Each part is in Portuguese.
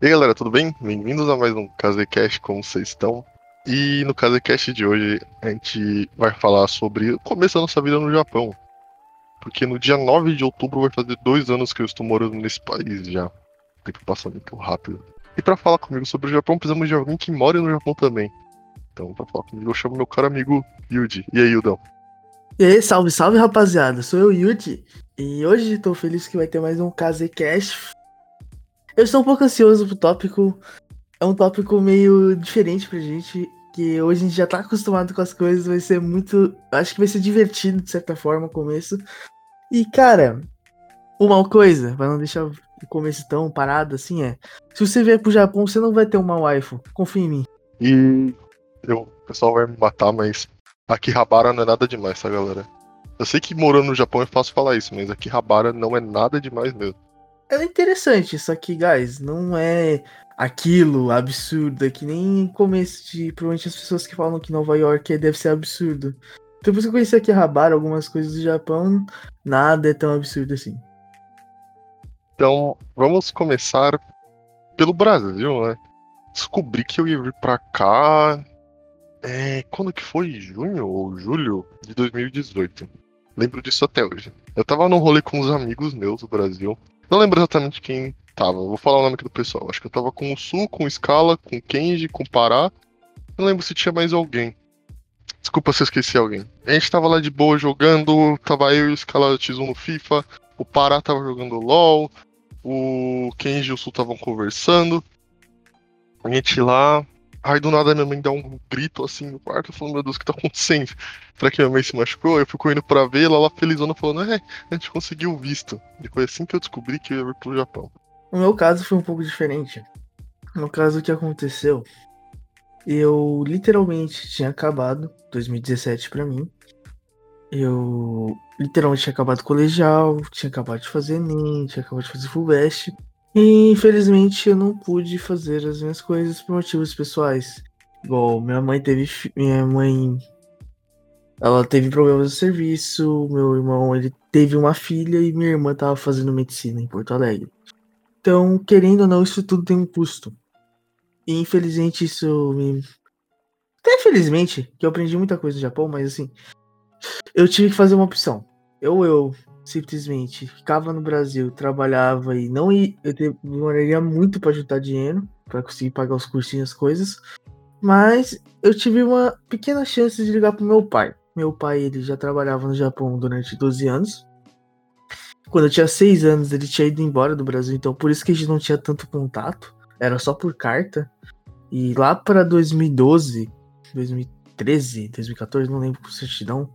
E aí galera, tudo bem? Bem-vindos a mais um Casecast, como vocês estão? E no Casecast de hoje a gente vai falar sobre o começo da nossa vida no Japão. Porque no dia 9 de outubro vai fazer dois anos que eu estou morando nesse país já. O tempo passa muito rápido. E para falar comigo sobre o Japão, precisamos de alguém que mora no Japão também. Então, pra falar comigo, eu chamo meu caro amigo Yuji. E aí, Yudão? E aí, salve, salve rapaziada, sou eu, Yuji. E hoje estou feliz que vai ter mais um Casecast eu estou um pouco ansioso pro tópico. É um tópico meio diferente pra gente. Que hoje a gente já tá acostumado com as coisas. Vai ser muito. Acho que vai ser divertido, de certa forma, o começo. E, cara, uma coisa, pra não deixar o começo tão parado assim, é. Se você vier pro Japão, você não vai ter uma waifu. Confia em mim. E. Eu, o pessoal vai me matar, mas. Akihabara não é nada demais, tá, galera? Eu sei que morando no Japão é fácil falar isso, mas Akihabara não é nada demais mesmo é interessante, só que, guys, não é aquilo absurdo, é que nem começo de. Provavelmente as pessoas que falam que Nova York deve ser absurdo. Depois que eu conheci aqui Rabara, algumas coisas do Japão, nada é tão absurdo assim. Então, vamos começar pelo Brasil, né? Descobri que eu ia vir pra cá. É, quando que foi? Junho ou julho de 2018. Lembro disso até hoje. Eu tava num rolê com uns amigos meus do Brasil. Não lembro exatamente quem tava. Vou falar o nome aqui do pessoal. Acho que eu tava com o Sul, com o Scala, com o Kenji, com o Pará. Não lembro se tinha mais alguém. Desculpa se eu esqueci alguém. A gente tava lá de boa jogando. Tava eu e o Scala X1 no FIFA. O Pará tava jogando LOL. O Kenji e o Sul estavam conversando. A gente lá, Aí do nada minha mãe dá um grito assim no quarto, falando, meu Deus, o que tá acontecendo? Será que minha mãe se machucou? Eu fico indo pra ver, ela lá felizona falando, é, a gente conseguiu o visto. E foi assim que eu descobri que eu ia vir pro Japão. No meu caso foi um pouco diferente. No caso, o que aconteceu? Eu literalmente tinha acabado 2017 para mim. Eu literalmente tinha acabado colegial, tinha acabado de fazer Enem, tinha acabado de fazer Fulvestre. E infelizmente eu não pude fazer as minhas coisas por motivos pessoais. Igual minha mãe teve. Minha mãe. Ela teve problemas de serviço, meu irmão ele teve uma filha e minha irmã tava fazendo medicina em Porto Alegre. Então, querendo ou não, isso tudo tem um custo. E infelizmente isso me. Até felizmente, que eu aprendi muita coisa no Japão, mas assim. Eu tive que fazer uma opção. Ou eu simplesmente ficava no Brasil, trabalhava e não ia, eu demoraria muito para juntar dinheiro para conseguir pagar os cursinhos, as coisas. Mas eu tive uma pequena chance de ligar pro meu pai. Meu pai, ele já trabalhava no Japão durante 12 anos. Quando eu tinha 6 anos, ele tinha ido embora do Brasil, então por isso que a gente não tinha tanto contato. Era só por carta. E lá para 2012, 2013, 2014, não lembro com certidão,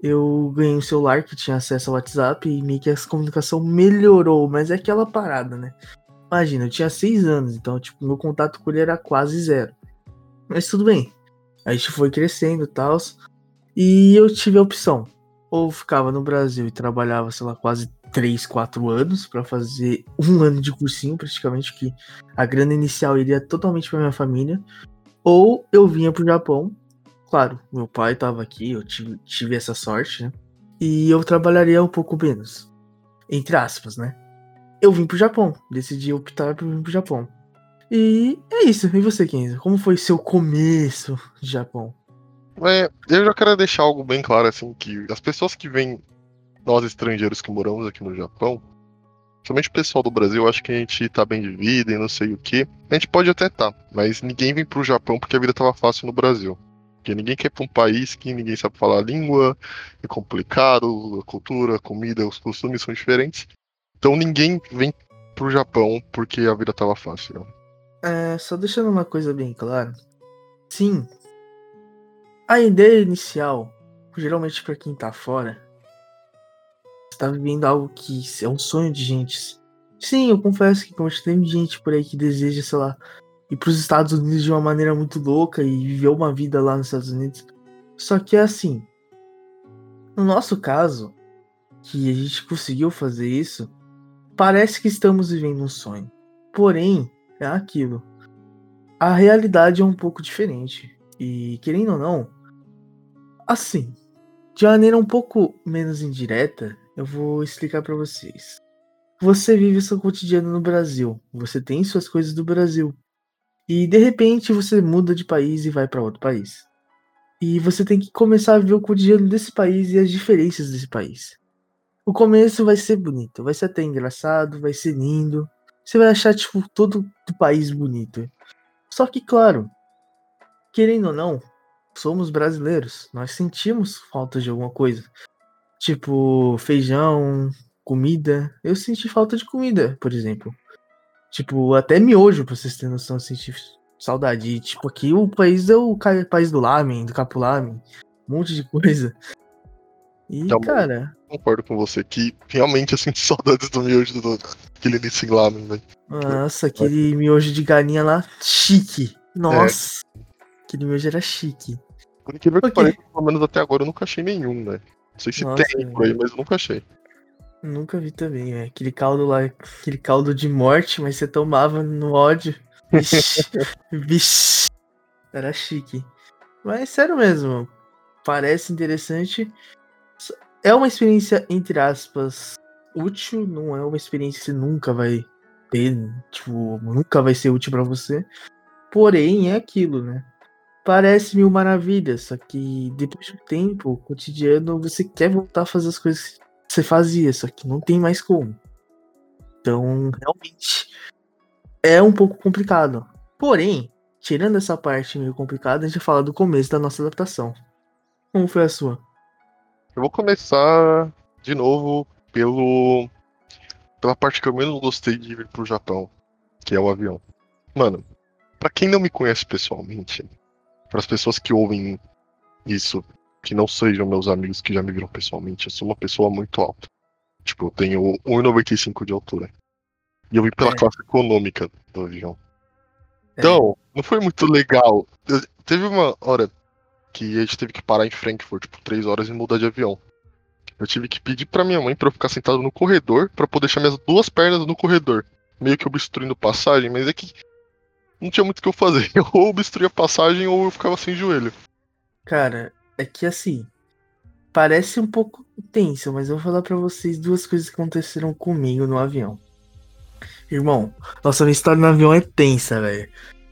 eu ganhei um celular que tinha acesso ao WhatsApp e meio que essa comunicação melhorou, mas é aquela parada, né? Imagina, eu tinha seis anos, então, tipo, meu contato com ele era quase zero. Mas tudo bem. A gente foi crescendo e tal. E eu tive a opção. Ou ficava no Brasil e trabalhava, sei lá, quase 3, 4 anos para fazer um ano de cursinho, praticamente, que a grana inicial iria totalmente para minha família. Ou eu vinha pro Japão Claro, meu pai estava aqui, eu tive, tive essa sorte, né? E eu trabalharia um pouco menos. Entre aspas, né? Eu vim pro Japão, decidi optar por vir pro Japão. E é isso. E você, Kenzo? Como foi seu começo de Japão? É, eu já quero deixar algo bem claro, assim, que as pessoas que vêm, nós estrangeiros que moramos aqui no Japão, somente o pessoal do Brasil acha que a gente tá bem de vida e não sei o que. A gente pode até tá, mas ninguém vem pro Japão porque a vida tava fácil no Brasil. Porque ninguém quer ir para um país que ninguém sabe falar a língua, é complicado, a cultura, a comida, os costumes são diferentes. Então ninguém vem pro Japão porque a vida tava fácil. É, só deixando uma coisa bem clara. Sim, a ideia inicial, geralmente para quem tá fora, está vivendo algo que é um sonho de gente. Sim, eu confesso que como tem gente por aí que deseja, sei lá, ir para os Estados Unidos de uma maneira muito louca e viver uma vida lá nos Estados Unidos. Só que é assim, no nosso caso, que a gente conseguiu fazer isso, parece que estamos vivendo um sonho. Porém, é aquilo. A realidade é um pouco diferente. E querendo ou não, assim, de maneira um pouco menos indireta, eu vou explicar para vocês. você vive seu cotidiano no Brasil, você tem suas coisas do Brasil. E de repente você muda de país e vai para outro país. E você tem que começar a ver o cotidiano desse país e as diferenças desse país. O começo vai ser bonito, vai ser até engraçado, vai ser lindo. Você vai achar, tipo, todo o país bonito. Só que, claro, querendo ou não, somos brasileiros. Nós sentimos falta de alguma coisa. Tipo, feijão, comida. Eu senti falta de comida, por exemplo. Tipo, até miojo, pra vocês terem noção, eu senti saudade. Tipo, aqui o país é o país do lamen, do capulamen, um monte de coisa. E, então, cara. Concordo com você que realmente eu sinto saudades do miojo do aquele Nissin Lamen, velho. Nossa, aquele miojo de galinha lá, chique. Nossa. É. Aquele miojo era chique. Por incrível que pareça, pelo menos até agora eu nunca achei nenhum, né? Não sei se Nossa, tem por aí, mas eu nunca achei. Nunca vi também, é. Aquele caldo lá, aquele caldo de morte, mas você tomava no ódio. Vixe. Era chique. Mas sério mesmo, parece interessante. É uma experiência, entre aspas, útil, não é uma experiência que você nunca vai ter, tipo, nunca vai ser útil para você. Porém, é aquilo, né? Parece mil maravilhas, só que depois de um tempo, cotidiano, você quer voltar a fazer as coisas que você fazia, só que não tem mais como. Então, realmente, é um pouco complicado. Porém, tirando essa parte meio complicada, a gente vai falar do começo da nossa adaptação. Como foi a sua? Eu vou começar de novo pelo pela parte que eu menos gostei de ir pro Japão, que é o avião. Mano, para quem não me conhece pessoalmente, para as pessoas que ouvem isso, que não sejam meus amigos que já me viram pessoalmente, eu sou uma pessoa muito alta. Tipo, eu tenho 1,95 de altura. E eu vim pela é. classe econômica do avião. É. Então, não foi muito legal. Eu, teve uma hora que a gente teve que parar em Frankfurt por três horas e mudar de avião. Eu tive que pedir pra minha mãe pra eu ficar sentado no corredor, para poder deixar minhas duas pernas no corredor. Meio que obstruindo passagem, mas é que não tinha muito o que eu fazer. Eu ou obstruía a passagem ou eu ficava sem joelho. Cara, é que assim. Parece um pouco tenso, mas eu vou falar para vocês duas coisas que aconteceram comigo no avião. Irmão, nossa, minha história no avião é tensa, velho.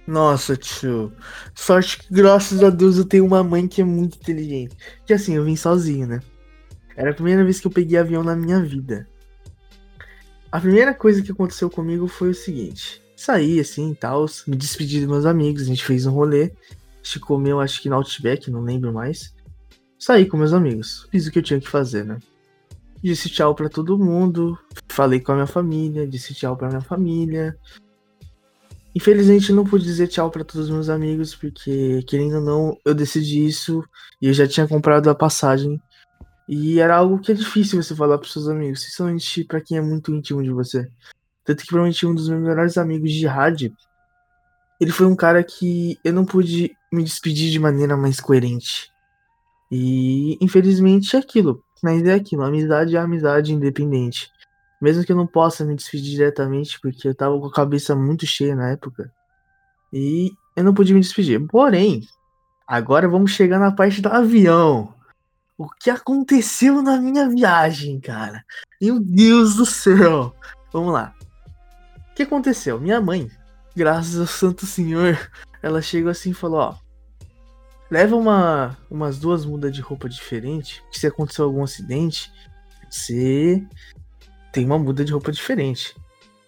Nossa, tio. Sorte que, graças a Deus, eu tenho uma mãe que é muito inteligente. Que assim, eu vim sozinho, né? Era a primeira vez que eu peguei avião na minha vida. A primeira coisa que aconteceu comigo foi o seguinte: saí assim e tal, me despedi dos meus amigos, a gente fez um rolê, a gente comeu acho que no Outback, não lembro mais. Saí com meus amigos, fiz o que eu tinha que fazer, né? Disse tchau para todo mundo, falei com a minha família, disse tchau para minha família. Infelizmente não pude dizer tchau para todos os meus amigos, porque querendo ou não, eu decidi isso e eu já tinha comprado a passagem. E era algo que é difícil você falar para seus amigos, principalmente para quem é muito íntimo de você. Tanto que provavelmente um dos meus melhores amigos de rádio, ele foi um cara que eu não pude me despedir de maneira mais coerente. E infelizmente é aquilo. Mas é aquilo, amizade é amizade independente. Mesmo que eu não possa me despedir diretamente, porque eu tava com a cabeça muito cheia na época. E eu não pude me despedir. Porém, agora vamos chegar na parte do avião. O que aconteceu na minha viagem, cara? Meu Deus do céu! Vamos lá que aconteceu? Minha mãe, graças ao Santo Senhor, ela chegou assim e falou: Ó, leva uma, umas duas mudas de roupa diferente, que se aconteceu algum acidente, você tem uma muda de roupa diferente.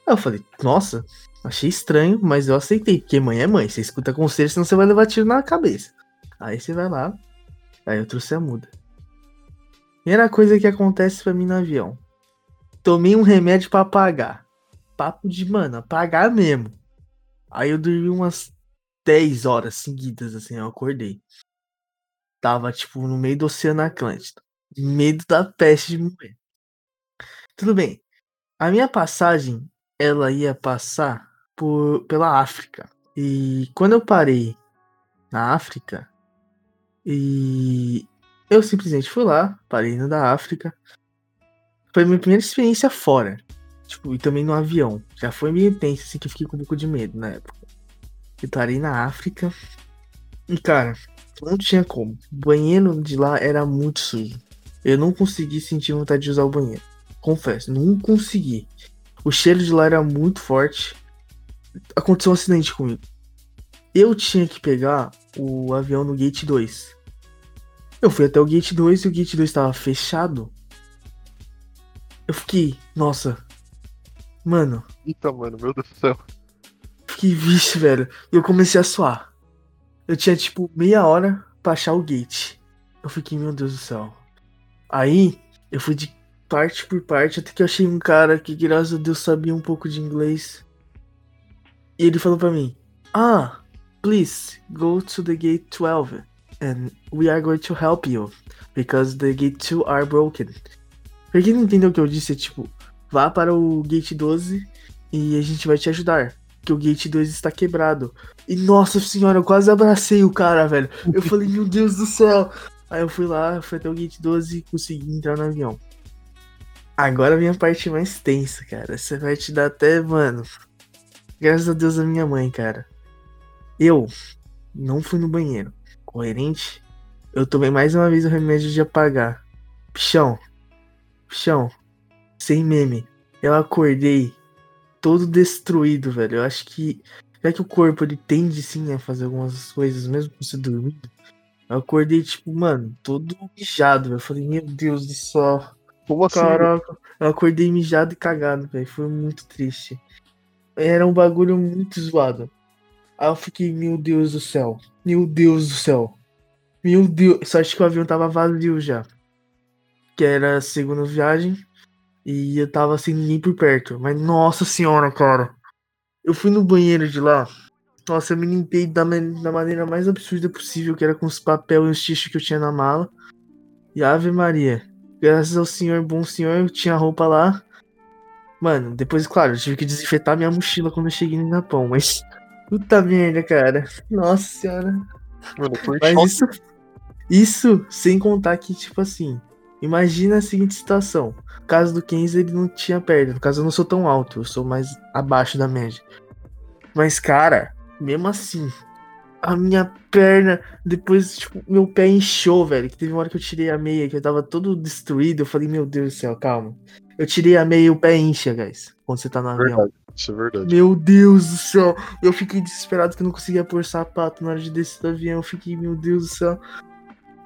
Aí eu falei: Nossa, achei estranho, mas eu aceitei, porque mãe é mãe, você escuta conselho, senão você vai levar tiro na cabeça. Aí você vai lá, aí eu trouxe a muda. Primeira coisa que acontece para mim no avião. Tomei um remédio para apagar papo de, mano, apagar mesmo. Aí eu dormi umas 10 horas seguidas, assim, eu acordei. Tava, tipo, no meio do Oceano Atlântico. Medo da peste de morrer. Tudo bem. A minha passagem, ela ia passar por, pela África. E quando eu parei na África, e eu simplesmente fui lá, parei no da África. Foi minha primeira experiência fora. Tipo, e também no avião. Já foi meio tenso, assim, que eu fiquei com um pouco de medo na época. Eu parei na África. E, cara, não tinha como. O banheiro de lá era muito sujo. Eu não consegui sentir vontade de usar o banheiro. Confesso, não consegui. O cheiro de lá era muito forte. Aconteceu um acidente comigo. Eu tinha que pegar o avião no gate 2. Eu fui até o gate 2 e o gate 2 estava fechado. Eu fiquei, nossa. Mano. Eita, mano, meu Deus do céu. Fiquei, vixe, velho. E eu comecei a suar. Eu tinha tipo meia hora pra achar o gate. Eu fiquei, meu Deus do céu. Aí, eu fui de parte por parte, até que eu achei um cara que, graças a Deus, sabia um pouco de inglês. E ele falou pra mim: Ah, please go to the gate 12 and we are going to help you because the gate 2 are broken. Pra quem não entendeu o que eu disse, é tipo, vá para o gate 12 e a gente vai te ajudar. Que o gate 2 está quebrado. E nossa senhora, eu quase abracei o cara, velho. Eu falei, meu Deus do céu. Aí eu fui lá, fui até o gate 12 e consegui entrar no avião. Agora vem a parte mais tensa, cara. Essa vai te dar até, mano. Graças a Deus a minha mãe, cara. Eu não fui no banheiro. Coerente. Eu tomei mais uma vez o remédio de apagar. Pichão. Pichão. Sem meme. Eu acordei todo destruído, velho. Eu acho que. Já que o corpo ele tende sim a fazer algumas coisas, mesmo você dormindo. Eu acordei, tipo, mano, todo mijado, velho. Eu falei, meu Deus do céu. Como assim? Caraca, eu acordei mijado e cagado, velho. Foi muito triste. Era um bagulho muito zoado. Aí eu fiquei, meu Deus do céu. Meu Deus do céu. Meu Deus. Só acho que o avião tava vazio já. Que era a segunda viagem. E eu tava sem ninguém por perto. Mas nossa senhora, cara. Eu fui no banheiro de lá. Nossa, eu me limpei da, da maneira mais absurda possível, que era com os papéis e os tichos que eu tinha na mala. E Ave Maria. Graças ao senhor, bom senhor, eu tinha roupa lá. Mano, depois, claro, eu tive que desinfetar minha mochila quando eu cheguei no Japão, mas. Puta merda, cara. Nossa senhora. Mano, foi Mas isso. Isso sem contar que, tipo assim. Imagina a seguinte situação. No caso do Kenzo, ele não tinha perna. No caso, eu não sou tão alto, eu sou mais abaixo da média. Mas, cara, mesmo assim, a minha perna, depois, tipo, meu pé inchou, velho. Que teve uma hora que eu tirei a meia, que eu tava todo destruído. Eu falei, meu Deus do céu, calma. Eu tirei a meia e o pé incha, guys. Quando você tá no avião. Verdade, isso é verdade. Meu Deus do céu. Eu fiquei desesperado que eu não conseguia pôr sapato na hora de descer do avião. Eu fiquei, meu Deus do céu.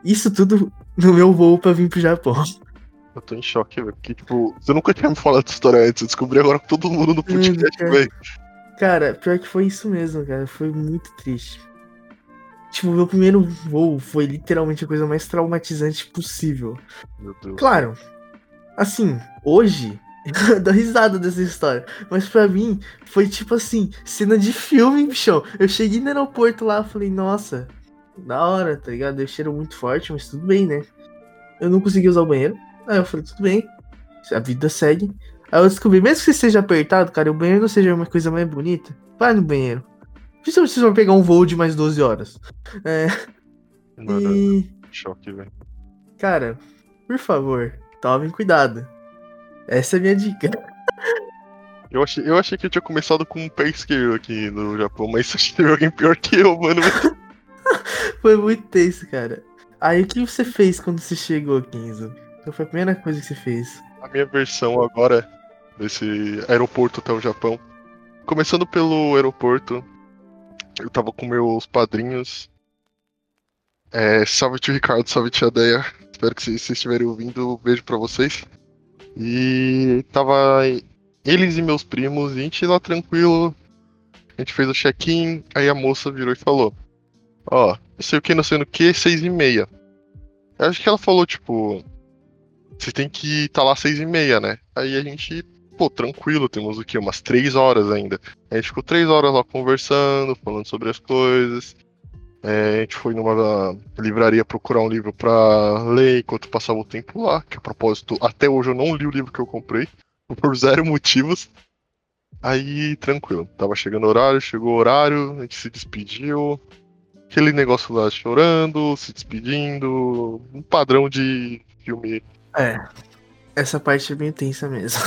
Isso tudo no meu voo pra vir pro Japão. Eu tô em choque, velho. Porque, tipo, você nunca tinha me falado dessa história antes. Eu descobri agora com todo mundo no podcast, cara. velho. Cara, pior que foi isso mesmo, cara. Foi muito triste. Tipo, meu primeiro voo foi literalmente a coisa mais traumatizante possível. Meu Deus. Claro, assim, hoje eu dou risada dessa história. Mas pra mim, foi tipo assim, cena de filme, bichão. Eu cheguei no aeroporto lá, falei, nossa, da hora, tá ligado? Eu cheiro muito forte, mas tudo bem, né? Eu não consegui usar o banheiro. Aí eu falei, tudo bem, a vida segue. Aí eu descobri, mesmo que seja apertado, cara, o banheiro não seja uma coisa mais bonita, vai no banheiro. Principalmente se você for pegar um voo de mais 12 horas. É, Mano, e, choque, velho. cara, por favor, tomem cuidado. Essa é a minha dica. Eu achei, eu achei que eu tinha começado com um pé esquerdo aqui no Japão, mas acho que teve alguém pior que eu, mano. Foi muito tenso, cara. Aí o que você fez quando você chegou, Kenzo? Qual foi a primeira coisa que você fez? A minha versão agora desse aeroporto até o Japão. Começando pelo aeroporto, eu tava com meus padrinhos. É, salve tio Ricardo, salve tia Deia. Espero que vocês, estiverem ouvindo. Beijo pra vocês. E tava eles e meus primos, e a gente lá tranquilo. A gente fez o check-in, aí a moça virou e falou: Ó, não sei o que, não sei no que, seis e meia. Eu acho que ela falou, tipo, você tem que estar tá lá seis e meia, né? Aí a gente, pô, tranquilo, temos o quê? Umas três horas ainda. A gente ficou três horas lá conversando, falando sobre as coisas. É, a gente foi numa livraria procurar um livro pra ler enquanto passava o tempo lá. Que a propósito, até hoje eu não li o livro que eu comprei. Por zero motivos. Aí, tranquilo. Tava chegando o horário, chegou o horário, a gente se despediu. Aquele negócio lá chorando, se despedindo. Um padrão de filme É, essa parte é bem tensa mesmo.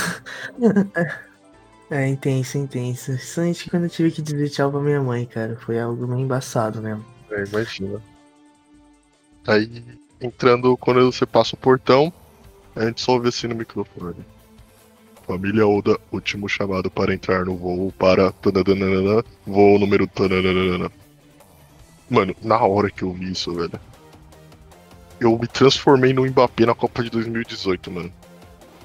é, intensa, intensa. Principalmente quando eu tive que dizer tchau pra minha mãe, cara. Foi algo meio embaçado mesmo. É, imagina. Aí, entrando, quando você passa o portão, a gente só ouve assim no microfone. Família Oda, último chamado para entrar no voo para. Voo número. tananana. Mano, na hora que eu vi isso, velho. Eu me transformei no Mbappé na Copa de 2018, mano.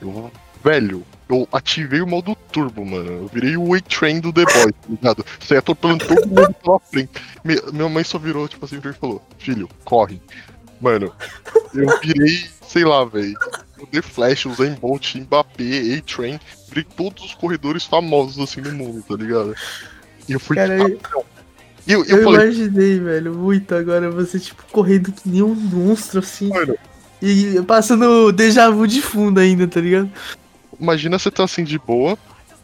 Eu, velho, eu ativei o modo turbo, mano. Eu virei o A-Train do The Boys, tá ligado? Saí atropelando todo mundo pela frente. Me- minha mãe só virou, tipo assim, e falou: Filho, corre. Mano, eu virei, sei lá, velho. O The Flash, o Zen Bolt, Mbappé, A-Train. Virei todos os corredores famosos assim no mundo, tá ligado? E eu fui. Cara, de eu-. E eu, eu falei, imaginei, velho, muito agora você, tipo, correndo que nem um monstro, assim. mano, E passando déjà vu de fundo ainda, tá ligado? imagina você tá assim de boa.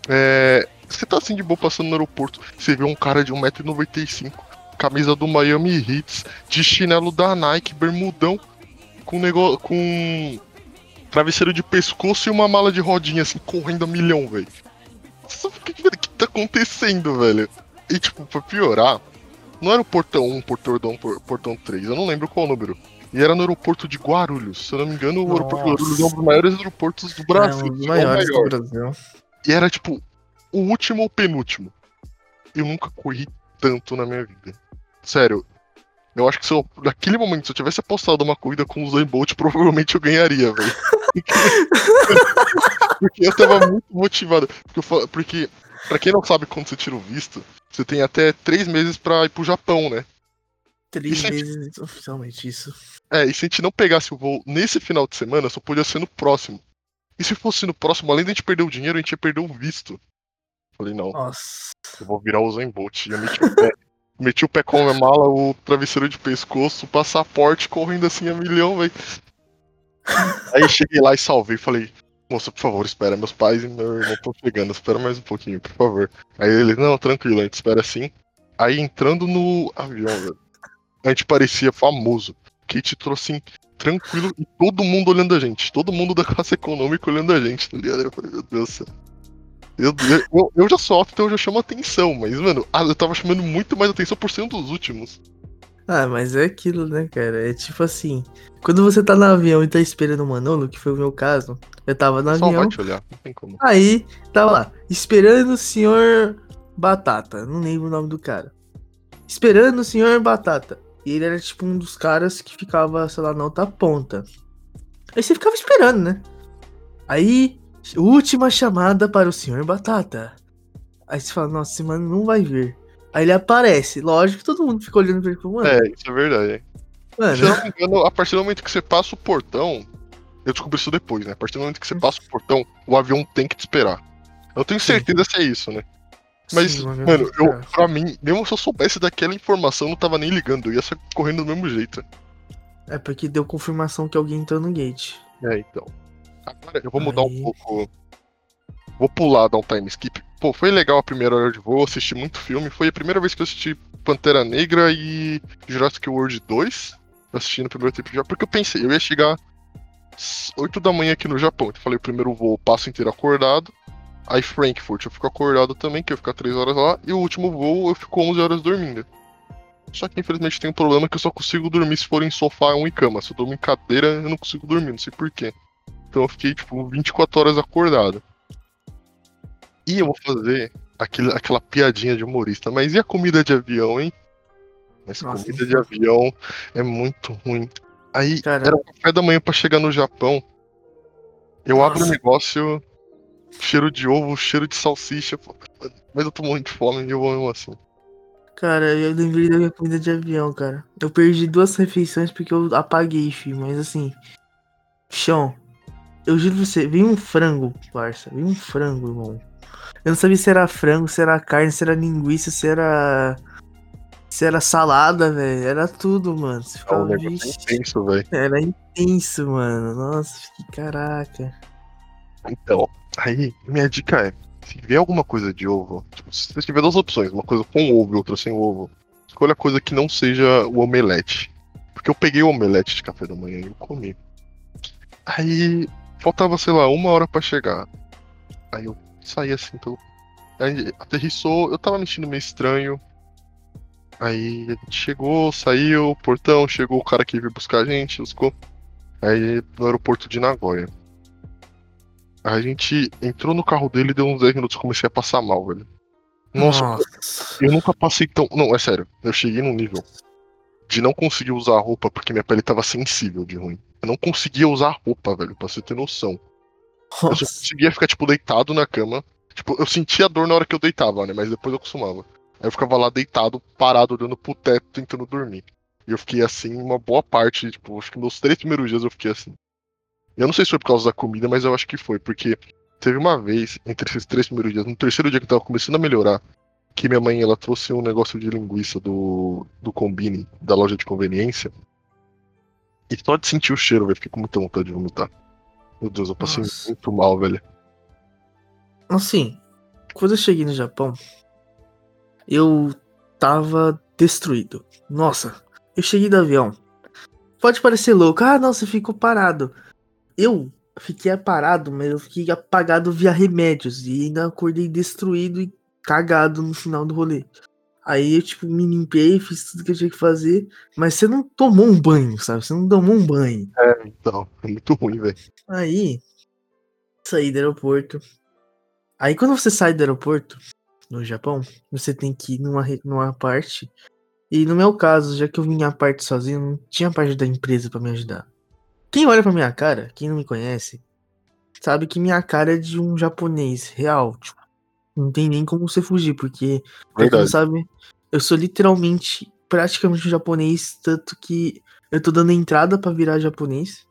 É, você tá assim de boa passando no aeroporto. Você vê um cara de 1,95m, camisa do Miami Heat, de chinelo da Nike, bermudão, com negócio. com travesseiro de pescoço e uma mala de rodinha, assim, correndo a milhão, velho. O que tá acontecendo, velho? E tipo, pra piorar, não era o portão 1, portão 2, por- portão 3, eu não lembro qual número. E era no aeroporto de Guarulhos. Se eu não me engano, o aeroporto de Nossa. Guarulhos é um dos maiores aeroportos do Brasil. é um dos o maiores maior. do Brasil. E era tipo o último ou penúltimo. Eu nunca corri tanto na minha vida. Sério. Eu acho que se eu, naquele momento, se eu tivesse apostado uma corrida com o Zayn Bolt, provavelmente eu ganharia, velho. Porque eu tava muito motivado. Porque, eu porque, pra quem não sabe quando você tira o visto, você tem até três meses pra ir pro Japão, né? Três meses oficialmente isso. É, e se a gente não pegasse o voo nesse final de semana, só podia ser no próximo. E se fosse no próximo, além de a gente perder o dinheiro, a gente ia perder o visto. Falei, não. Nossa. Eu vou virar o Zen Bolt. E eu meti o pé. meti o pé com a mala, o travesseiro de pescoço, o passaporte correndo assim a milhão, velho. Aí cheguei lá e salvei. Falei, moça, por favor, espera. Meus pais e meu irmão estão chegando. Espera mais um pouquinho, por favor. Aí ele, não, tranquilo, a gente espera assim. Aí entrando no avião. A gente parecia famoso. Kate trouxe assim, tranquilo e todo mundo olhando a gente. Todo mundo da classe econômica olhando a gente, tá ligado? Eu falei, meu Deus do céu. Eu, eu, eu já alto, então eu já chamo atenção, mas, mano, eu tava chamando muito mais atenção por ser um dos últimos. Ah, mas é aquilo, né, cara? É tipo assim, quando você tá no avião e tá esperando o Manolo, que foi o meu caso, eu tava no Só avião, vai te olhar, não tem como. aí tava lá, esperando o senhor Batata, não lembro o nome do cara. Esperando o senhor Batata. E ele era tipo um dos caras que ficava, sei lá, na outra ponta. Aí você ficava esperando, né? Aí, última chamada para o senhor Batata. Aí você fala, nossa, esse mano não vai vir. Aí ele aparece. Lógico que todo mundo fica olhando pra ele e fala, mano, É, isso é verdade. mano, Se eu não me engano, a partir do momento que você passa o portão, eu descobri isso depois, né? A partir do momento que você passa o portão, o avião tem que te esperar. Eu tenho Sim. certeza se é isso, né? Mas, Sim, mano, eu, pra mim, mesmo se eu soubesse daquela informação, eu não tava nem ligando, eu ia sair correndo do mesmo jeito. É porque deu confirmação que alguém entrou no gate. É, então. Agora eu vou mudar Aí. um pouco. Vou pular, dar um time skip. Pô, foi legal a primeira hora de voo, assisti muito filme. Foi a primeira vez que eu assisti Pantera Negra e Jurassic World 2. Eu assisti no primeiro tempo já, porque eu pensei, eu ia chegar 8 da manhã aqui no Japão. Então falei, o primeiro voo passo inteiro acordado. Aí Frankfurt eu fico acordado também, que eu ficar 3 horas lá. E o último voo eu fico 11 horas dormindo. Só que infelizmente tem um problema que eu só consigo dormir se for em sofá ou em cama. Se eu durmo em cadeira, eu não consigo dormir, não sei porquê. Então eu fiquei, tipo, 24 horas acordado. E eu vou fazer aquele, aquela piadinha de humorista. Mas e a comida de avião, hein? Mas Nossa. comida de avião é muito ruim. Aí Cara. era o café da manhã pra chegar no Japão. Eu abro o Nossa. negócio, cheiro de ovo, cheiro de salsicha. Mas eu tô morrendo de fome e eu vou mesmo assim. Cara, eu lembrei da minha comida de avião, cara. Eu perdi duas refeições porque eu apaguei, filho. Mas assim. Chão. Eu juro pra você, veio um frango, parça. Veio um frango, irmão. Eu não sabia se era frango, se era carne, se era linguiça, se era. Se era salada, velho. Era tudo, mano. Você É um ficava, negócio vixe, intenso, velho. Era intenso, mano. Nossa, que caraca. Então, aí, minha dica é: se vier alguma coisa de ovo, tipo, se você tiver duas opções, uma coisa com ovo e outra sem ovo, escolha coisa que não seja o omelete. Porque eu peguei o omelete de café da manhã e eu comi. Aí, faltava, sei lá, uma hora pra chegar. Aí eu saí assim pelo. Aí aterrissou, eu tava me sentindo meio estranho. Aí a gente chegou, saiu, portão, chegou o cara que veio buscar a gente, buscou. Aí no aeroporto de Nagoya. A gente entrou no carro dele e deu uns 10 minutos comecei a passar mal, velho. Nossa, Nossa. eu nunca passei tão. Não, é sério. Eu cheguei num nível de não conseguir usar roupa porque minha pele tava sensível de ruim. Eu não conseguia usar roupa, velho, pra você ter noção. Eu só Nossa. conseguia ficar, tipo, deitado na cama. Tipo, eu sentia dor na hora que eu deitava, né? Mas depois eu acostumava. Aí eu ficava lá deitado, parado, olhando pro teto, tentando dormir. E eu fiquei assim uma boa parte, tipo, acho que meus três primeiros dias eu fiquei assim. Eu não sei se foi por causa da comida, mas eu acho que foi, porque teve uma vez, entre esses três primeiros dias, no terceiro dia que eu tava começando a melhorar, que minha mãe ela trouxe um negócio de linguiça do, do Combine, da loja de conveniência. E só de sentir o cheiro, velho, fiquei com muita vontade de vomitar. Meu Deus, eu passei Nossa. muito mal, velho. Assim, quando eu cheguei no Japão, eu tava destruído. Nossa, eu cheguei do avião. Pode parecer louco, ah, não, você ficou parado. Eu fiquei parado, mas eu fiquei apagado via remédios e ainda acordei destruído e cagado no final do rolê. Aí eu, tipo, me limpei, fiz tudo que eu tinha que fazer, mas você não tomou um banho, sabe? Você não tomou um banho. Então, é muito ruim, velho. Aí, saí do aeroporto. Aí, quando você sai do aeroporto, no Japão, você tem que ir numa, numa parte. E no meu caso, já que eu vim a parte sozinho, não tinha parte da empresa pra me ajudar. Quem olha pra minha cara, quem não me conhece, sabe que minha cara é de um japonês real. Tipo, não tem nem como você fugir, porque, não Verdade. sabe, eu sou literalmente, praticamente um japonês, tanto que eu tô dando entrada pra virar japonês.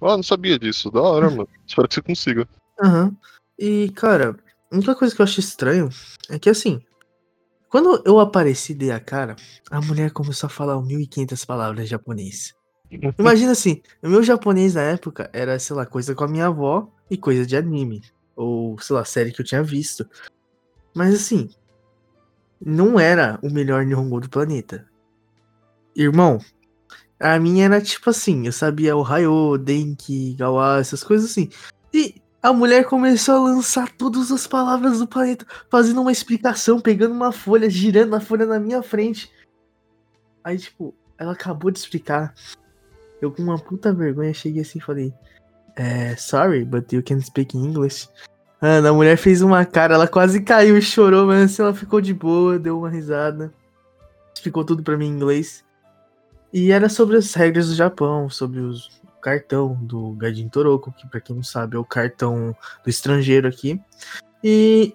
Ah, não sabia disso. Da hora, mano. Espero que você consiga. Aham. E, cara, a única coisa que eu acho estranho é que, assim, quando eu apareci dei a cara, a mulher começou a falar 1.500 palavras em japonês. Imagina assim, o meu japonês na época era, sei lá, coisa com a minha avó e coisa de anime. Ou, sei lá, série que eu tinha visto. Mas, assim, não era o melhor Nihongo do planeta. Irmão, a minha era tipo assim, eu sabia o Raio, Denki, Gawa, essas coisas assim. E a mulher começou a lançar todas as palavras do planeta, fazendo uma explicação, pegando uma folha, girando a folha na minha frente. Aí, tipo, ela acabou de explicar. Eu com uma puta vergonha cheguei assim e falei: é, Sorry, but you can speak English. Mano, a mulher fez uma cara, ela quase caiu e chorou, mas assim, ela ficou de boa, deu uma risada. Explicou tudo pra mim em inglês. E era sobre as regras do Japão, sobre os cartão do Gaijin Toroko, que pra quem não sabe é o cartão do estrangeiro aqui. E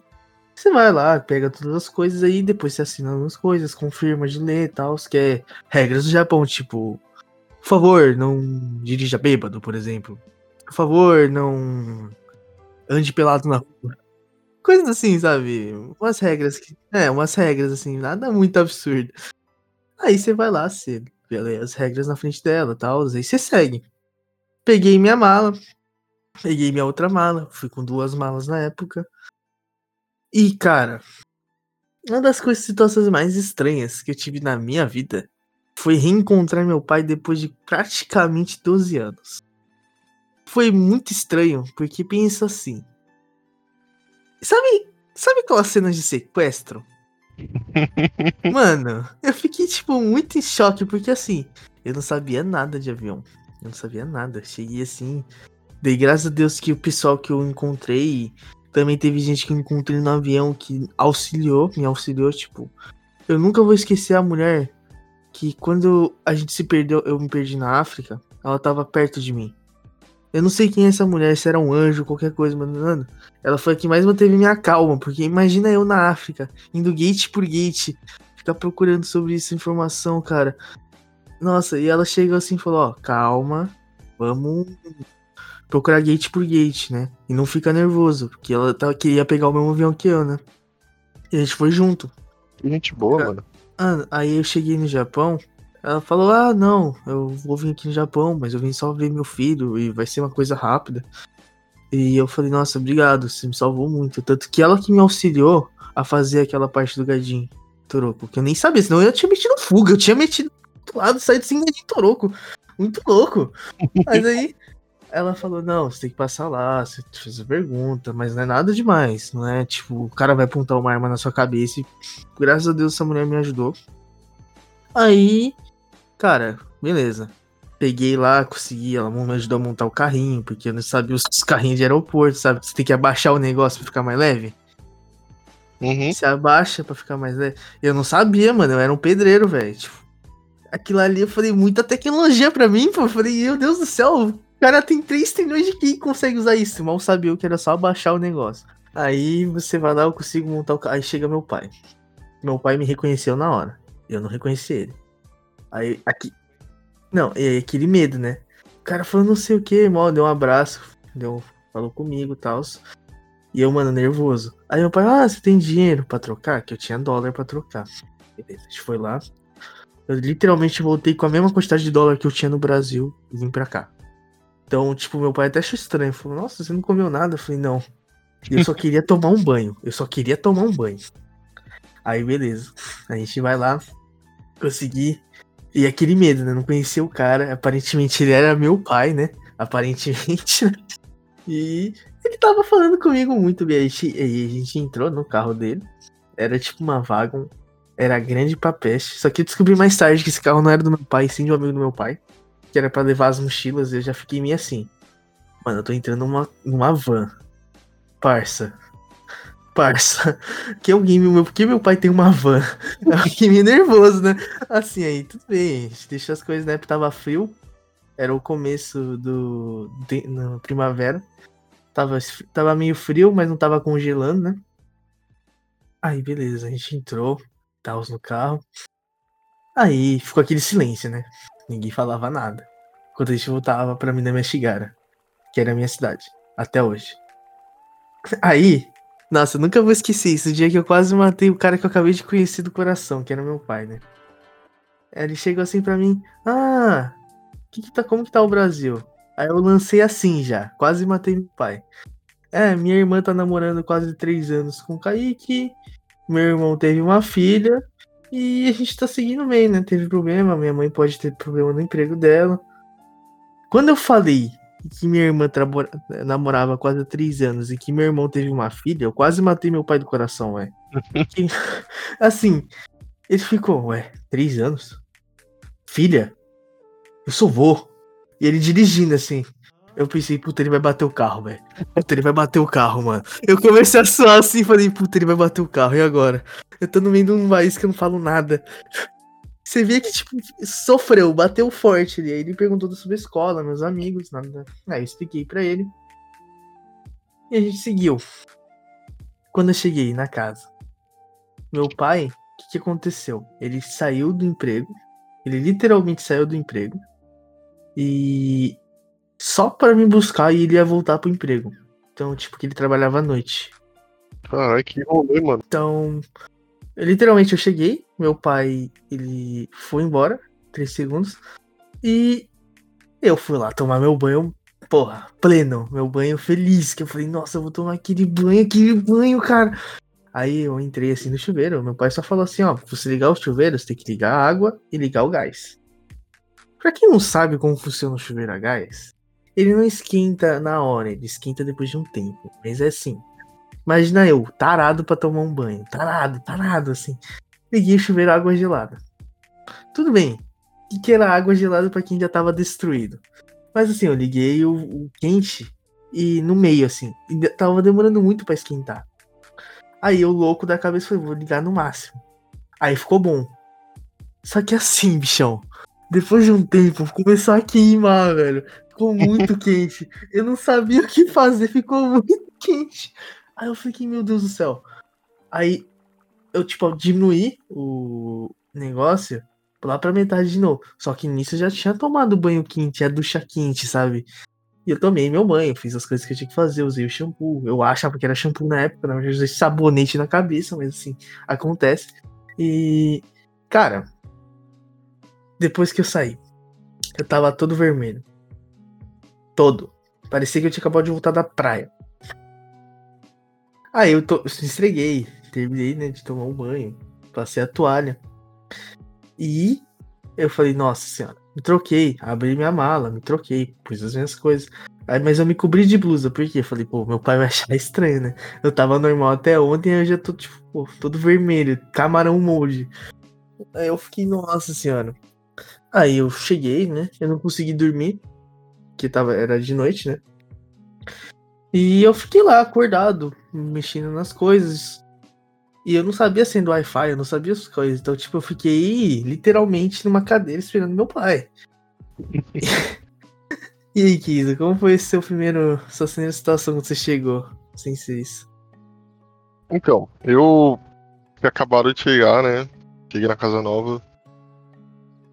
você vai lá, pega todas as coisas aí, depois você assina algumas coisas, confirma de ler e tal, que é regras do Japão, tipo, por favor, não dirija bêbado, por exemplo. Por favor, não ande pelado na rua. Coisas assim, sabe? Umas regras que. É, umas regras assim, nada muito absurdo. Aí você vai lá, você lê as regras na frente dela e tal, aí você segue. Peguei minha mala, peguei minha outra mala, fui com duas malas na época. E, cara, uma das coisas, situações mais estranhas que eu tive na minha vida foi reencontrar meu pai depois de praticamente 12 anos. Foi muito estranho, porque pensa assim. Sabe, sabe aquelas cenas de sequestro? Mano, eu fiquei, tipo, muito em choque, porque assim, eu não sabia nada de avião. Eu não sabia nada. Cheguei assim. Dei graças a Deus que o pessoal que eu encontrei. Também teve gente que eu encontrei no avião que auxiliou, me auxiliou, tipo. Eu nunca vou esquecer a mulher que quando a gente se perdeu, eu me perdi na África, ela tava perto de mim. Eu não sei quem é essa mulher, se era um anjo, qualquer coisa, mas, mano, ela foi a que mais manteve minha calma, porque imagina eu na África, indo gate por gate, ficar procurando sobre isso, informação, cara. Nossa, e ela chegou assim e falou, ó, calma, vamos procurar gate por gate, né? E não fica nervoso, porque ela tava, queria pegar o mesmo avião que eu, né? E a gente foi junto. Que gente boa, mano. Ah, aí eu cheguei no Japão, ela falou, ah, não, eu vou vir aqui no Japão, mas eu vim só ver meu filho e vai ser uma coisa rápida. E eu falei, nossa, obrigado, você me salvou muito. Tanto que ela que me auxiliou a fazer aquela parte do Gadin Toroko, que eu nem sabia, senão eu tinha metido fuga, eu tinha metido do lado, saído sem Gadin Toroko. Muito louco. Mas aí ela falou, não, você tem que passar lá, você fez a pergunta, mas não é nada demais, não é tipo, o cara vai apontar uma arma na sua cabeça e graças a Deus essa mulher me ajudou. Aí, cara, beleza. Peguei lá, consegui, ela me ajudou a montar o carrinho, porque eu não sabia os carrinhos de aeroporto, sabe? Você tem que abaixar o negócio pra ficar mais leve. Uhum. Você abaixa pra ficar mais leve. Eu não sabia, mano, eu era um pedreiro, velho. Tipo, aquilo ali eu falei, muita tecnologia pra mim, pô. Eu falei, meu Deus do céu, o cara tem 3 trilhões de quem consegue usar isso. Mal sabia que era só abaixar o negócio. Aí você vai lá, eu consigo montar o carro. Aí chega meu pai. Meu pai me reconheceu na hora. Eu não reconheci ele. Aí, aqui. Não, é aquele medo, né? O cara falou não sei o que, mal, deu um abraço, deu, falou comigo e tal. E eu, mano, nervoso. Aí meu pai, ah, você tem dinheiro pra trocar? Que eu tinha dólar pra trocar. Beleza, a gente foi lá. Eu literalmente voltei com a mesma quantidade de dólar que eu tinha no Brasil e vim pra cá. Então, tipo, meu pai até achou estranho. Falou, nossa, você não comeu nada? Eu falei, não. Eu só queria tomar um banho. Eu só queria tomar um banho. Aí, beleza. A gente vai lá. Consegui. E aquele medo, né? Não conhecia o cara. Aparentemente ele era meu pai, né? Aparentemente. Né? E ele tava falando comigo muito bem. Aí a gente, entrou no carro dele. Era tipo uma vaga. Era grande pra peste. Só que eu descobri mais tarde que esse carro não era do meu pai, sim de um amigo do meu pai. Que era pra levar as mochilas. E eu já fiquei meio assim. Mano, eu tô entrando numa, numa van. Parça. Parça. Que alguém meu. Por que meu pai tem uma van? Eu fiquei meio nervoso, né? Assim, aí, tudo bem. A gente deixou as coisas, né? Porque tava frio. Era o começo do. De, na primavera. Tava, tava meio frio, mas não tava congelando, né? Aí, beleza, a gente entrou, tava no carro. Aí ficou aquele silêncio, né? Ninguém falava nada. Quando a gente voltava pra Minamashigara, que era a minha cidade, até hoje. Aí, nossa, nunca vou esquecer isso. O dia que eu quase matei o cara que eu acabei de conhecer do coração, que era meu pai, né? Ele chegou assim pra mim: Ah, que que tá, como que tá o Brasil? Aí eu lancei assim já, quase matei meu pai. É, minha irmã tá namorando quase três anos com o Kaique. Meu irmão teve uma filha. E a gente tá seguindo bem, né? Teve problema, minha mãe pode ter problema no emprego dela. Quando eu falei que minha irmã namorava quase há três anos e que meu irmão teve uma filha, eu quase matei meu pai do coração, ué. assim, ele ficou, ué, três anos? Filha? Eu sou vô. E ele dirigindo assim. Eu pensei, puta, ele vai bater o carro, velho. Puta, ele vai bater o carro, mano. Eu comecei a suar assim e falei, puta, ele vai bater o carro, e agora? Eu tô no meio de um país que eu não falo nada. Você vê que, tipo, sofreu, bateu forte ali. Aí ele perguntou sobre a escola, meus amigos, nada. Aí eu expliquei pra ele. E a gente seguiu. Quando eu cheguei na casa, meu pai, o que, que aconteceu? Ele saiu do emprego. Ele literalmente saiu do emprego. E só para me buscar e ele ia voltar pro emprego. Então, tipo, que ele trabalhava à noite. Caralho, que rolê, mano. Então, Literalmente eu cheguei, meu pai ele foi embora, três segundos, e eu fui lá tomar meu banho, porra, pleno, meu banho feliz, que eu falei, nossa, eu vou tomar aquele banho, aquele banho, cara. Aí eu entrei assim no chuveiro, meu pai só falou assim, ó, pra você ligar o chuveiro, você tem que ligar a água e ligar o gás. Pra quem não sabe como funciona o chuveiro a gás, ele não esquenta na hora, ele esquenta depois de um tempo. Mas é assim, Imagina eu, tarado para tomar um banho. Tarado, tarado, assim. Liguei o chuveiro água gelada. Tudo bem. O que era água gelada para quem já tava destruído? Mas assim, eu liguei o, o quente e no meio, assim. E tava demorando muito para esquentar. Aí o louco da cabeça foi, vou ligar no máximo. Aí ficou bom. Só que assim, bichão. Depois de um tempo, começou a queimar, velho. Ficou muito quente. Eu não sabia o que fazer, ficou muito quente. Aí eu fiquei, meu Deus do céu. Aí eu, tipo, diminuí o negócio lá pra metade de novo. Só que nisso eu já tinha tomado banho quente, a ducha quente, sabe? E eu tomei meu banho, fiz as coisas que eu tinha que fazer, usei o shampoo. Eu achava que era shampoo na época, na verdade, eu usei sabonete na cabeça, mas assim, acontece. E, cara, depois que eu saí, eu tava todo vermelho. Todo. Parecia que eu tinha acabado de voltar da praia. Aí eu, tô, eu estreguei, terminei, né, de tomar um banho, passei a toalha. E eu falei, nossa senhora, me troquei, abri minha mala, me troquei, pus as minhas coisas. Aí, mas eu me cobri de blusa, porque eu falei, pô, meu pai vai achar estranho, né? Eu tava normal até ontem, eu já tô, tipo, pô, todo vermelho, camarão molde. Aí eu fiquei, nossa senhora. Aí eu cheguei, né? Eu não consegui dormir, que tava, era de noite, né? E eu fiquei lá acordado, mexendo nas coisas. E eu não sabia sendo Wi-Fi, eu não sabia as coisas. Então, tipo, eu fiquei literalmente numa cadeira esperando meu pai. e aí, Kisa, como foi seu primeiro, sua primeira situação quando você chegou sem ser isso? Então, eu acabaram de chegar, né? Cheguei na casa nova.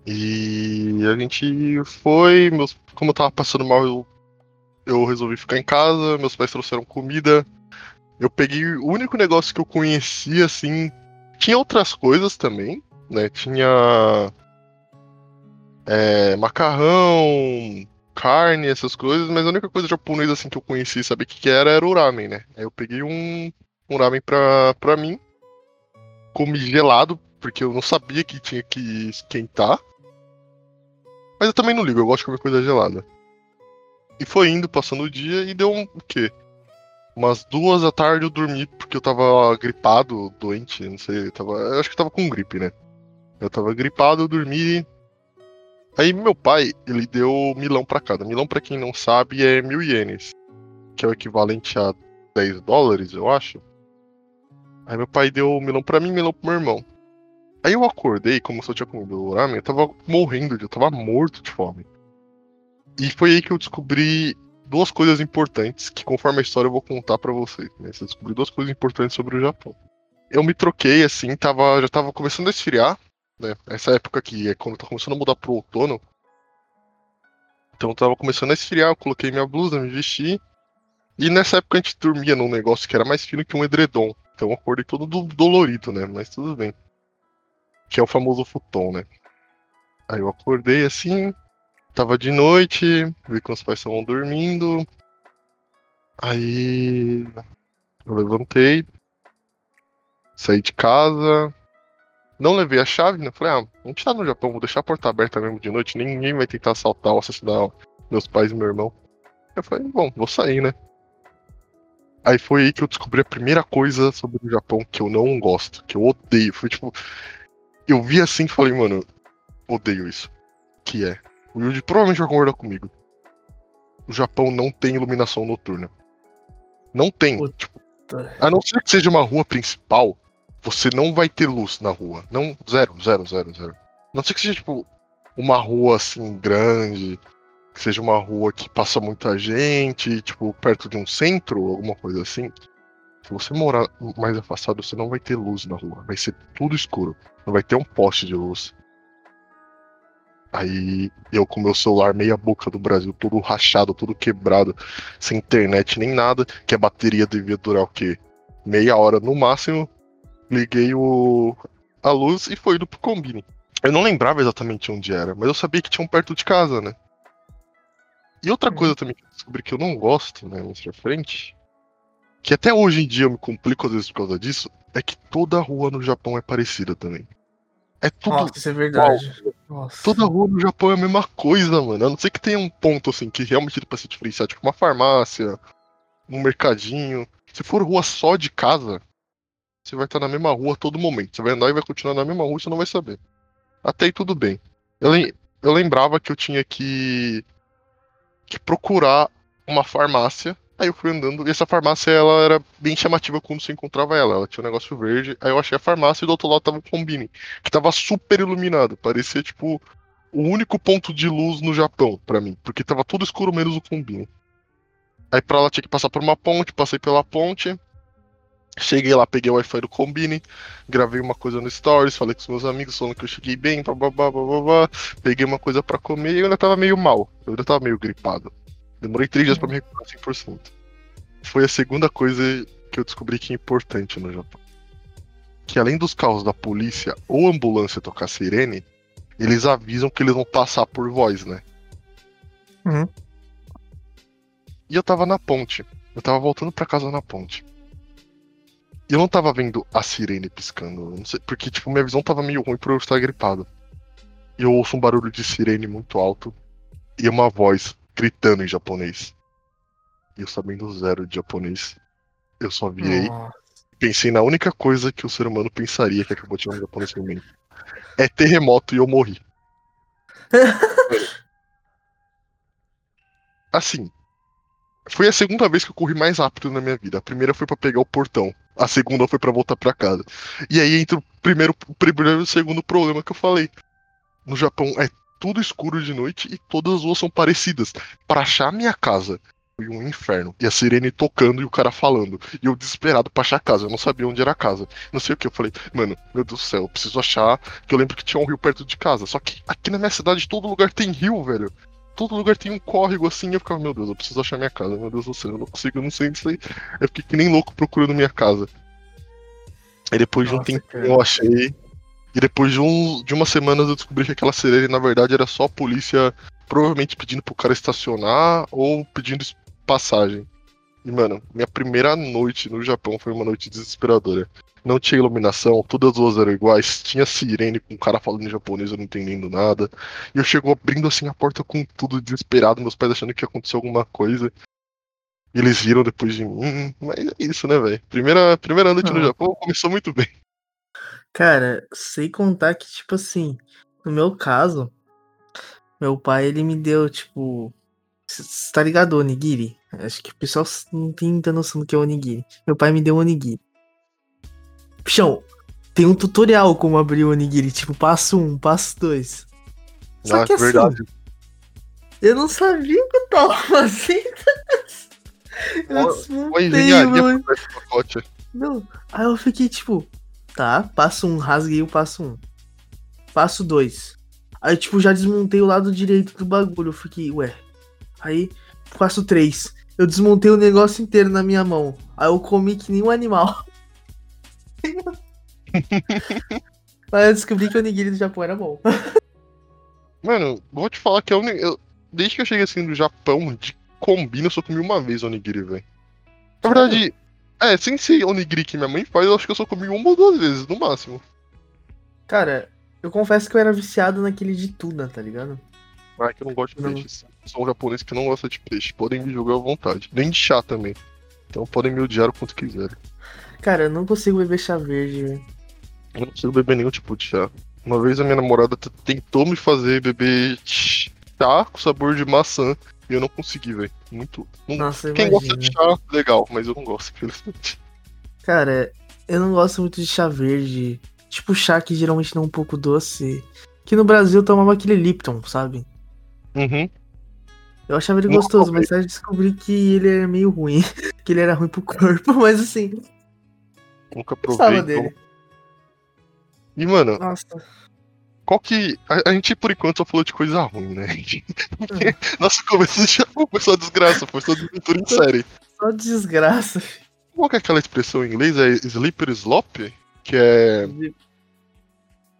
E a gente foi, meus, como eu tava passando mal, eu, eu resolvi ficar em casa, meus pais trouxeram comida. Eu peguei o único negócio que eu conhecia, assim. Tinha outras coisas também, né? Tinha. É, macarrão, carne, essas coisas, mas a única coisa japonesa assim que eu conhecia e sabia o que, que era era o ramen, né? Aí eu peguei um, um ramen pra, pra mim, comi gelado, porque eu não sabia que tinha que esquentar. Mas eu também não ligo, eu gosto de comer coisa gelada. E foi indo, passando o dia, e deu um, o quê? Umas duas da tarde eu dormi porque eu tava gripado, doente, não sei, tava, eu acho que tava com gripe, né? Eu tava gripado, eu dormi. Aí meu pai, ele deu milão pra cada. Milão, pra quem não sabe, é mil ienes, que é o equivalente a 10 dólares, eu acho. Aí meu pai deu milão pra mim e milão pro meu irmão. Aí eu acordei, como se eu tinha comido ramen, eu tava morrendo, eu tava morto de fome. E foi aí que eu descobri duas coisas importantes que, conforme a história, eu vou contar para vocês. Né? Eu descobri duas coisas importantes sobre o Japão. Eu me troquei, assim, tava, já tava começando a esfriar, né? Essa época aqui é quando tá começando a mudar pro outono. Então tava começando a esfriar, eu coloquei minha blusa, me vesti. E nessa época a gente dormia num negócio que era mais fino que um edredom. Então eu acordei todo do dolorido, né? Mas tudo bem. Que é o famoso futon, né? Aí eu acordei assim, Tava de noite, vi que os pais estavam dormindo. Aí eu levantei, saí de casa, não levei a chave, né? Falei, ah, a gente tá no Japão, vou deixar a porta aberta mesmo de noite, ninguém vai tentar assaltar ou assassinar meus pais e meu irmão. Eu falei, bom, vou sair, né? Aí foi aí que eu descobri a primeira coisa sobre o Japão que eu não gosto, que eu odeio. Foi tipo. Eu vi assim e falei, mano, odeio isso. Que é o Yuji provavelmente vai concordar comigo. O Japão não tem iluminação noturna. Não tem. Tipo, a não ser que seja uma rua principal, você não vai ter luz na rua. Não, zero, zero, zero, zero. A não ser que seja, tipo, uma rua assim grande, que seja uma rua que passa muita gente, tipo, perto de um centro, alguma coisa assim. Se você morar mais afastado, você não vai ter luz na rua. Vai ser tudo escuro. Não vai ter um poste de luz. Aí eu com meu celular meia boca do Brasil, todo rachado, todo quebrado, sem internet nem nada, que a bateria devia durar o quê? Meia hora no máximo. Liguei o a luz e foi indo pro combine. Eu não lembrava exatamente onde era, mas eu sabia que tinha um perto de casa, né? E outra uhum. coisa também que eu descobri que eu não gosto, né, mais pra frente, que até hoje em dia eu me complico às vezes por causa disso, é que toda rua no Japão é parecida também. É tudo. Nossa, isso é verdade. Nossa. Toda rua no Japão é a mesma coisa, mano. A não ser que tenha um ponto, assim, que realmente dá pra se diferenciar, tipo uma farmácia, um mercadinho. Se for rua só de casa, você vai estar na mesma rua a todo momento. Você vai andar e vai continuar na mesma rua e você não vai saber. Até aí tudo bem. Eu, eu lembrava que eu tinha que, que procurar uma farmácia Aí eu fui andando, e essa farmácia ela era bem chamativa quando você encontrava ela. Ela tinha um negócio verde. Aí eu achei a farmácia e do outro lado tava o Combine, que tava super iluminado. Parecia tipo o único ponto de luz no Japão para mim, porque tava tudo escuro menos o Combine. Aí pra lá tinha que passar por uma ponte, passei pela ponte. Cheguei lá, peguei o Wi-Fi do Combine, gravei uma coisa no Stories, falei com os meus amigos, falando que eu cheguei bem, babá, babá, peguei uma coisa para comer e eu ainda tava meio mal, eu ainda tava meio gripado. Demorei três dias pra me recuperar 100%. Foi a segunda coisa que eu descobri que é importante no Japão. Que além dos carros da polícia ou ambulância tocar sirene, eles avisam que eles vão passar por voz, né? Uhum. E eu tava na ponte. Eu tava voltando para casa na ponte. E eu não tava vendo a sirene piscando. Sei, porque, tipo, minha visão tava meio ruim por eu estar gripado. E eu ouço um barulho de sirene muito alto. E uma voz gritando em japonês. E eu sabendo zero de japonês, eu só virei Nossa. pensei na única coisa que o ser humano pensaria que acabou de um japonês momento. É terremoto e eu morri. Assim, foi a segunda vez que eu corri mais rápido na minha vida. A primeira foi para pegar o portão. A segunda foi para voltar para casa. E aí entra o primeiro, o primeiro e o segundo problema que eu falei. No Japão é tudo escuro de noite e todas as ruas são parecidas. Para achar a minha casa foi um inferno. E a sirene tocando e o cara falando. E eu desesperado pra achar a casa. Eu não sabia onde era a casa. Não sei o que. Eu falei, mano, meu Deus do céu, eu preciso achar. Que eu lembro que tinha um rio perto de casa. Só que aqui na minha cidade todo lugar tem rio, velho todo lugar tem um córrego assim, e eu ficava, meu Deus, eu preciso achar minha casa, meu Deus do céu, eu não consigo, eu não sei disso aí. Eu fiquei que nem louco procurando minha casa. Aí depois de um tempo eu achei. E depois de, um, de umas semanas eu descobri que aquela sirene, na verdade, era só a polícia provavelmente pedindo pro cara estacionar ou pedindo passagem. E, mano, minha primeira noite no Japão foi uma noite desesperadora não tinha iluminação, todas as ruas eram iguais, tinha sirene com um cara falando em japonês, eu não entendendo nada. E eu chego abrindo assim a porta com tudo desesperado, meus pais achando que ia acontecer alguma coisa. E eles viram depois de mim. Mas é isso, né, velho? Primeira, primeira noite ah. no Japão começou muito bem. Cara, sem contar que, tipo assim, no meu caso, meu pai, ele me deu, tipo. Você tá ligado, onigiri? Acho que o pessoal não tem muita noção do que é onigiri. Meu pai me deu onigiri. Pichão, tem um tutorial como abrir o onigiri, tipo, passo um, passo dois. Só ah, que assim, verdade. eu não sabia o que eu tava fazendo. eu desmontei, mano. Não, aí eu fiquei tipo, tá, passo um, rasguei o passo um. Passo dois. Aí, tipo, já desmontei o lado direito do bagulho. Eu fiquei, ué. Aí, passo três. Eu desmontei o negócio inteiro na minha mão. Aí eu comi que nem um animal. Mas eu descobri que o onigiri do Japão era bom. Mano, vou te falar que eu, eu, desde que eu cheguei assim do Japão, de combina, eu só comi uma vez onigiri, velho. Na verdade, é, sem ser onigiri que minha mãe faz, eu acho que eu só comi uma ou duas vezes, no máximo. Cara, eu confesso que eu era viciado naquele de tuna, tá ligado? Ah, que eu não gosto de não. peixe. Sou um japonês que não gosta de peixe. Podem me jogar à vontade. Nem de chá também. Então podem me odiar o quanto quiserem. Cara, eu não consigo beber chá verde, velho. Eu não consigo beber nenhum tipo de chá. Uma vez a minha namorada tentou me fazer beber chá com sabor de maçã e eu não consegui, velho. Muito. Não... Nossa, Quem imagina. gosta de chá, legal, mas eu não gosto, infelizmente. Cara, eu não gosto muito de chá verde. Tipo chá que geralmente não é um pouco doce. Que no Brasil eu tomava aquele Lipton, sabe? Uhum. Eu achava ele gostoso, mas aí descobri que ele era meio ruim. que ele era ruim pro corpo, mas assim, Nunca provei. dele. Então... E, mano. Nossa. Qual que. A, a, gente, por enquanto, só falou de coisa ruim, né? Porque uhum. nosso começo já foi só desgraça, foi só desventura em série. Só desgraça. Qual que é aquela expressão em inglês? É Slipper Slop? Que é.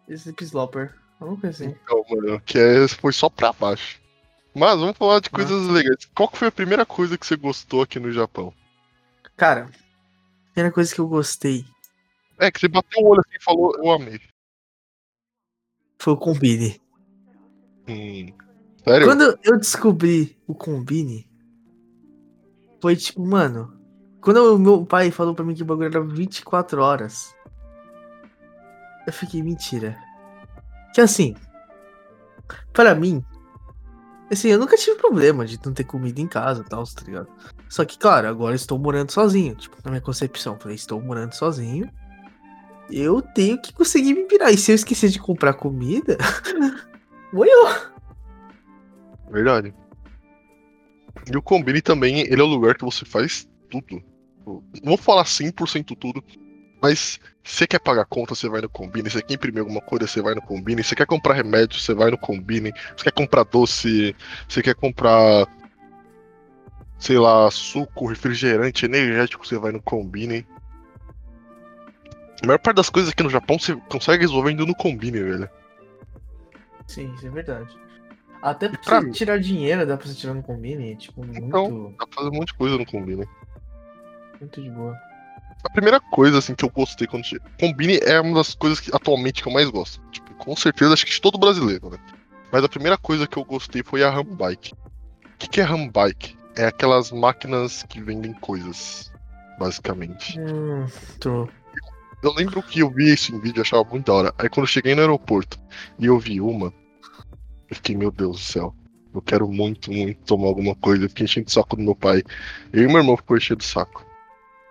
Slip Slopper. Vamos ver assim. Então, mano, que é, foi só pra baixo. Mas vamos falar de coisas ah. legais. Qual que foi a primeira coisa que você gostou aqui no Japão? Cara, primeira coisa que eu gostei. É, que você bateu o olho assim e falou, eu amei. Foi o Combine. Hum, sério? Quando eu descobri o Combine, foi tipo, mano. Quando o meu pai falou pra mim que o bagulho era 24 horas, eu fiquei, mentira. Que assim, para mim, assim, eu nunca tive problema de não ter comida em casa e tal, tá ligado? Só que, claro, agora estou morando sozinho. Tipo, na minha concepção, falei, estou morando sozinho. Eu tenho que conseguir me virar. E se eu esquecer de comprar comida, vou eu. Verdade. E o Combine também, ele é o lugar que você faz tudo. Não vou falar 100% tudo, mas você quer pagar conta, você vai no Combine. Você quer imprimir alguma coisa, você vai no Combine. Você quer comprar remédio, você vai no Combine. Você quer comprar doce, você quer comprar sei lá, suco, refrigerante, energético, você vai no Combine. A maior parte das coisas aqui no Japão você consegue resolver indo no Combine, velho. Sim, isso é verdade. Até pra, pra tirar dinheiro dá pra você tirar no Combine, tipo, muito... Então, dá pra fazer um monte de coisa no Combine. Muito de boa. A primeira coisa, assim, que eu gostei quando... Combine é uma das coisas que atualmente que eu mais gosto. Tipo, com certeza, acho que de todo brasileiro, né? Mas a primeira coisa que eu gostei foi a Rambike. O que, que é Rambike? é aquelas máquinas que vendem coisas, basicamente. Hum, tô. Eu lembro que eu vi isso em vídeo e achava muito da hora. Aí quando eu cheguei no aeroporto e eu vi uma, Eu fiquei, meu Deus do céu. Eu quero muito, muito tomar alguma coisa. Eu fiquei enchendo o saco do meu pai. Eu e meu irmão ficou enchendo o saco.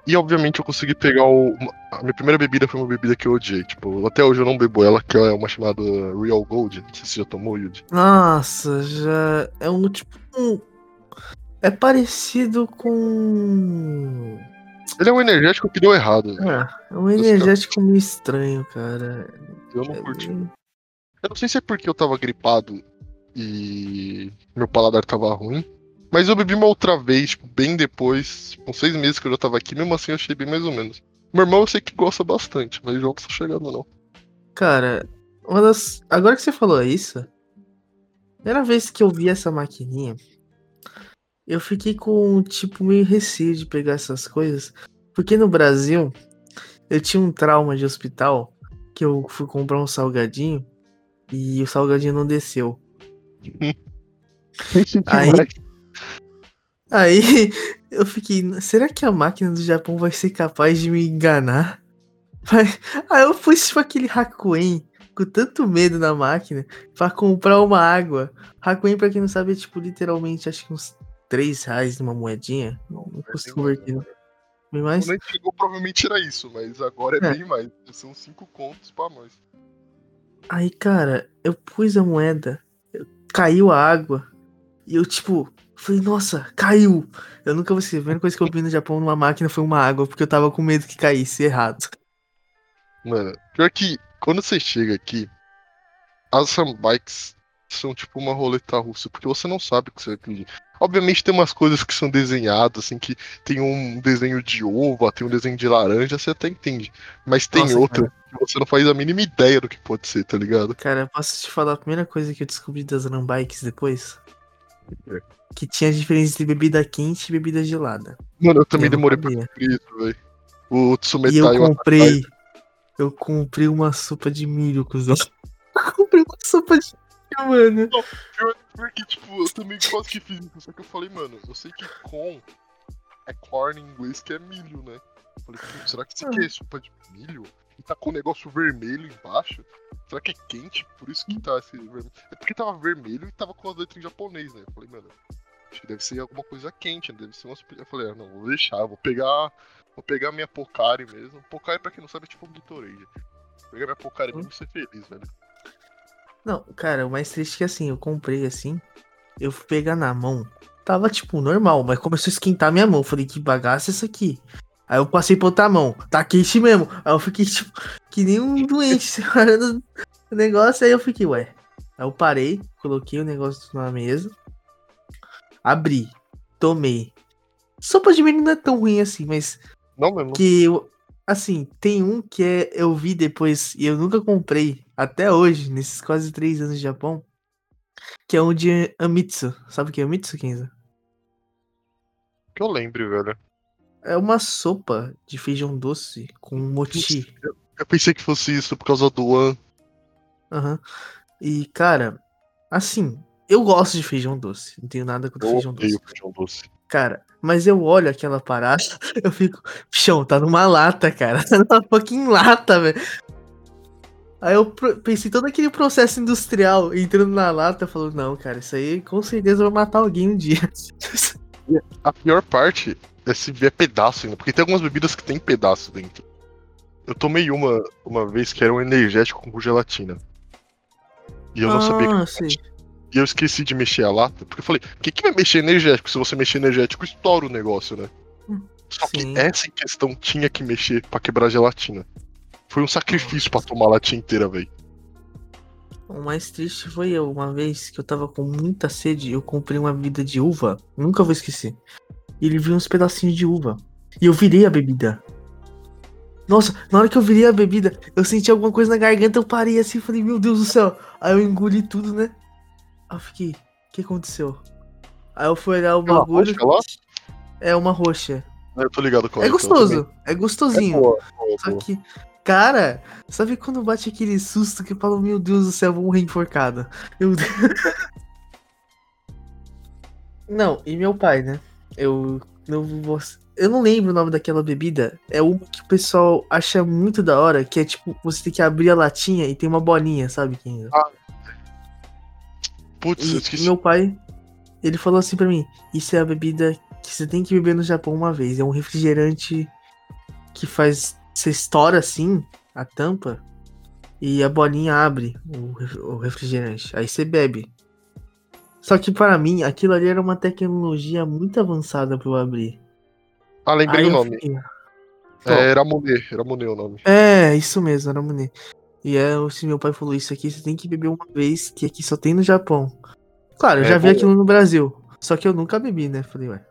E obviamente eu consegui pegar o. A minha primeira bebida foi uma bebida que eu odiei. Tipo, até hoje eu não bebo ela, que é uma chamada Real Gold. Não sei se você já tomou, Yudi. Nossa, já. É um tipo. Um... É parecido com. Ele é um energético que deu errado. É, é um energético meio estranho, cara. Eu não É curti. bem- Eu não sei se é porque eu tava gripado e meu paladar tava ruim. Mas eu bebi uma outra vez, tipo, bem depois, com seis meses que eu já tava aqui, mesmo assim eu achei bem mais ou menos. Meu irmão eu sei que gosta bastante, mas eu não tô chegando não. Cara, uma das. Agora que você falou isso, primeira vez que eu vi essa maquininha, eu fiquei com, tipo, meio receio de pegar essas coisas. Porque no Brasil, eu tinha um trauma de hospital que eu fui comprar um salgadinho e o salgadinho não desceu. Aí- Aí eu fiquei, será que a máquina do Japão vai ser capaz de me enganar? Aí eu pus tipo aquele Hakuen com tanto medo na máquina pra comprar uma água. Hakuen, pra quem não sabe, é tipo literalmente acho que uns 3 reais numa moedinha. Não, não consigo converter. Bem mais? Quando a gente chegou, provavelmente era isso, mas agora é, É. bem mais. São cinco contos pra nós. Aí, cara, eu pus a moeda, caiu a água, e eu, tipo, falei, nossa, caiu. Eu nunca vou esquecer. A primeira coisa que eu vi no Japão numa máquina foi uma água, porque eu tava com medo que caísse errado. Mano, pior que quando você chega aqui, as sandbikes são tipo uma roleta russa, porque você não sabe o que você vai pedir. Obviamente tem umas coisas que são desenhadas, assim, que tem um desenho de uva, tem um desenho de laranja, você até entende. Mas tem Nossa, outra que você não faz a mínima ideia do que pode ser, tá ligado? Cara, posso te falar a primeira coisa que eu descobri das Rambikes depois? É. Que tinha diferença entre bebida quente e bebida gelada. Mano, eu também Eu demorei pra descobrir isso, velho. O Tsumetai E eu comprei. Eu comprei uma sopa de milho, cuzão. Eu comprei uma sopa de mano. Pior, pior que, tipo, eu também quase que fiz isso, só que eu falei, mano, eu sei que corn é corn em inglês, que é milho, né? Eu falei, "Pô, será que isso aqui é sopa de milho? E tá com um negócio vermelho embaixo? Será que é quente? Por isso que tá esse vermelho. É porque tava vermelho e tava com as letras em japonês, né? Eu falei, mano, acho que deve ser alguma coisa quente, deve ser umas. Eu falei, ah, não, vou deixar, vou pegar. Vou pegar minha Pocari mesmo. Pocari, pra quem não sabe, é tipo um Gatorade. Vou pegar minha Pocari mesmo e ser feliz, velho. Não, cara, o mais triste é que assim, eu comprei assim, eu fui pegar na mão. Tava tipo normal, mas começou a esquentar minha mão. Falei, que bagaça é isso aqui? Aí eu passei pra outra mão, tá quente mesmo. Aí eu fiquei tipo, que nem um doente, separando o negócio. Aí eu fiquei, ué. Aí eu parei, coloquei o negócio na mesa, abri, tomei. Sopa de milho não é tão ruim assim, mas Não mesmo. que eu, assim, tem um que é, eu vi depois e eu nunca comprei até hoje, nesses quase três anos de Japão, que é um de Amitsu. Sabe o que é Amitsu, Kenza? Que eu lembre, velho. É uma sopa de feijão doce com mochi. Eu pensei que fosse isso por causa do An. Aham. E, cara, assim, eu gosto de feijão doce. Não tenho nada contra Eu feijão doce. feijão doce. Cara, mas eu olho aquela parada, eu fico, bichão, tá numa lata, cara. Tá numa fucking lata, velho. Aí eu pensei todo aquele processo industrial entrando na lata, falando, não, cara, isso aí com certeza vai matar alguém um dia. A pior parte é se vier pedaço ainda, porque tem algumas bebidas que tem pedaço dentro. Eu tomei uma uma vez que era um energético com gelatina. E eu não sabia que ah, sei. E eu esqueci de mexer a lata, porque eu falei, o que, que vai mexer energético? Se você mexer energético, estoura o negócio, né? Hum, Só que sim. essa em questão tinha que mexer pra quebrar a gelatina. Foi um sacrifício pra tomar a latinha inteira, velho. O mais triste foi eu, uma vez que eu tava com muita sede, eu comprei uma bebida de uva, nunca vou esquecer. E ele viu uns pedacinhos de uva. E eu virei a bebida. Nossa, na hora que eu virei a bebida, eu senti alguma coisa na garganta, eu parei assim e falei, meu Deus do céu. Aí eu engoli tudo, né? Aí eu fiquei, o que aconteceu? Aí eu fui olhar o Aquela bagulho. roxa lá? É uma roxa. Eu tô ligado com É essa, eu gostoso, é gostosinho. É boa, boa, Só boa. que, cara, sabe quando bate aquele susto que fala, meu Deus do céu, eu vou morrer enforcada? Meu Deus. Não, e meu pai, né? Eu não vou. Eu não lembro o nome daquela bebida. É uma que o pessoal acha muito da hora, que é tipo, você tem que abrir a latinha e tem uma bolinha, sabe, Kenza? Putz, eu esqueci. meu pai, ele falou assim pra mim: Isso é a bebida que você tem que beber no Japão uma vez. É um refrigerante que faz. Você estoura assim a tampa e a bolinha abre o ref- o refrigerante. Aí você bebe. Só que para mim, aquilo ali era uma tecnologia muito avançada pra eu abrir. Ah, lembrei Aí o nome. fiquei, era Monet, era Monet o nome. É, isso mesmo, era Monet. E é, se meu pai falou isso aqui, você tem que beber uma vez, que aqui só tem no Japão. Claro, eu É, já vi bom. aquilo no Brasil, só que eu nunca bebi, né? Falei, ué.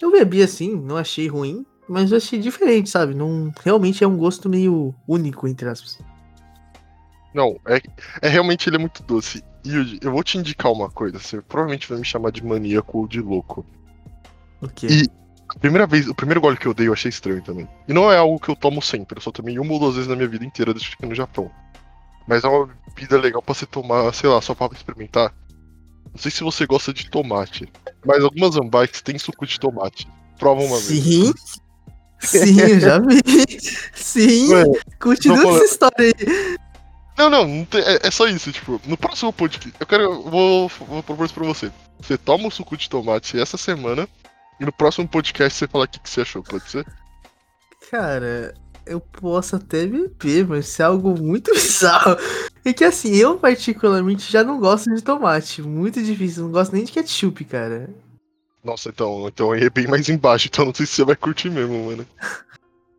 Eu bebi assim, não achei ruim, mas eu achei diferente, sabe? Não, realmente é um gosto meio único, entre aspas. Não, é, é realmente ele é muito doce. Yuji, eu vou te indicar uma coisa. Você provavelmente vai me chamar de maníaco ou de louco. O quê? E- A primeira vez, o primeiro gole que eu dei eu achei estranho também. E não é algo que eu tomo sempre, eu só tomei uma ou duas vezes na minha vida inteira desde que no Japão. Mas é uma bebida legal pra você tomar, sei lá, só pra experimentar. Não sei se você gosta de tomate, mas algumas ambikes têm suco de tomate. Prova uma vez. Sim. Sim, eu já vi. Sim. Ué, Continua essa história aí. Não, não, não tem- é, é só isso, tipo, no próximo podcast, eu quero, eu vou, vou propor isso pra você. Você toma o suco de tomate essa semana, e no próximo podcast você fala o que, que você achou, pode ser? Cara, eu posso até beber, mas isso é algo muito bizarro. É que assim, eu particularmente já não gosto de tomate. Muito difícil. Não gosto nem de ketchup, cara. Nossa, então, então aí é bem mais embaixo, então não sei se você vai curtir mesmo, mano.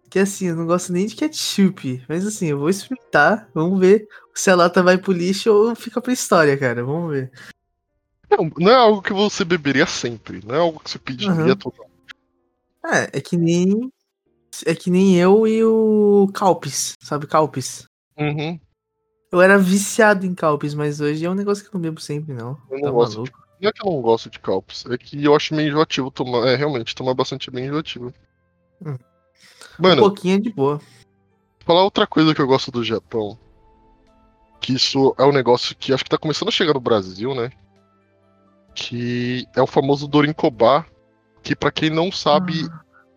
Que assim, eu não gosto nem de ketchup. Mas assim, eu vou experimentar. Vamos ver se a lata vai pro lixo ou fica pra história, cara. Vamos ver. Não, não é algo que você beberia sempre, não é algo que você pediria Aham. toda É, é que nem. É que nem eu e o Calpis, sabe Calpis? Uhum, Eu era viciado em Calpis, mas hoje é um negócio que eu não bebo sempre, não. eu não Tá gosto. maluco? De, não é que eu não gosto de calpos, é que eu acho meio enjoativo tomar. É, realmente, tomar bastante é bem enjoativo. Hum. Mano, Um pouquinho é de boa. falar outra coisa que eu gosto do Japão. Que isso é um negócio que acho que tá começando a chegar no Brasil, né? Que é o famoso Dorincobar, que pra quem não sabe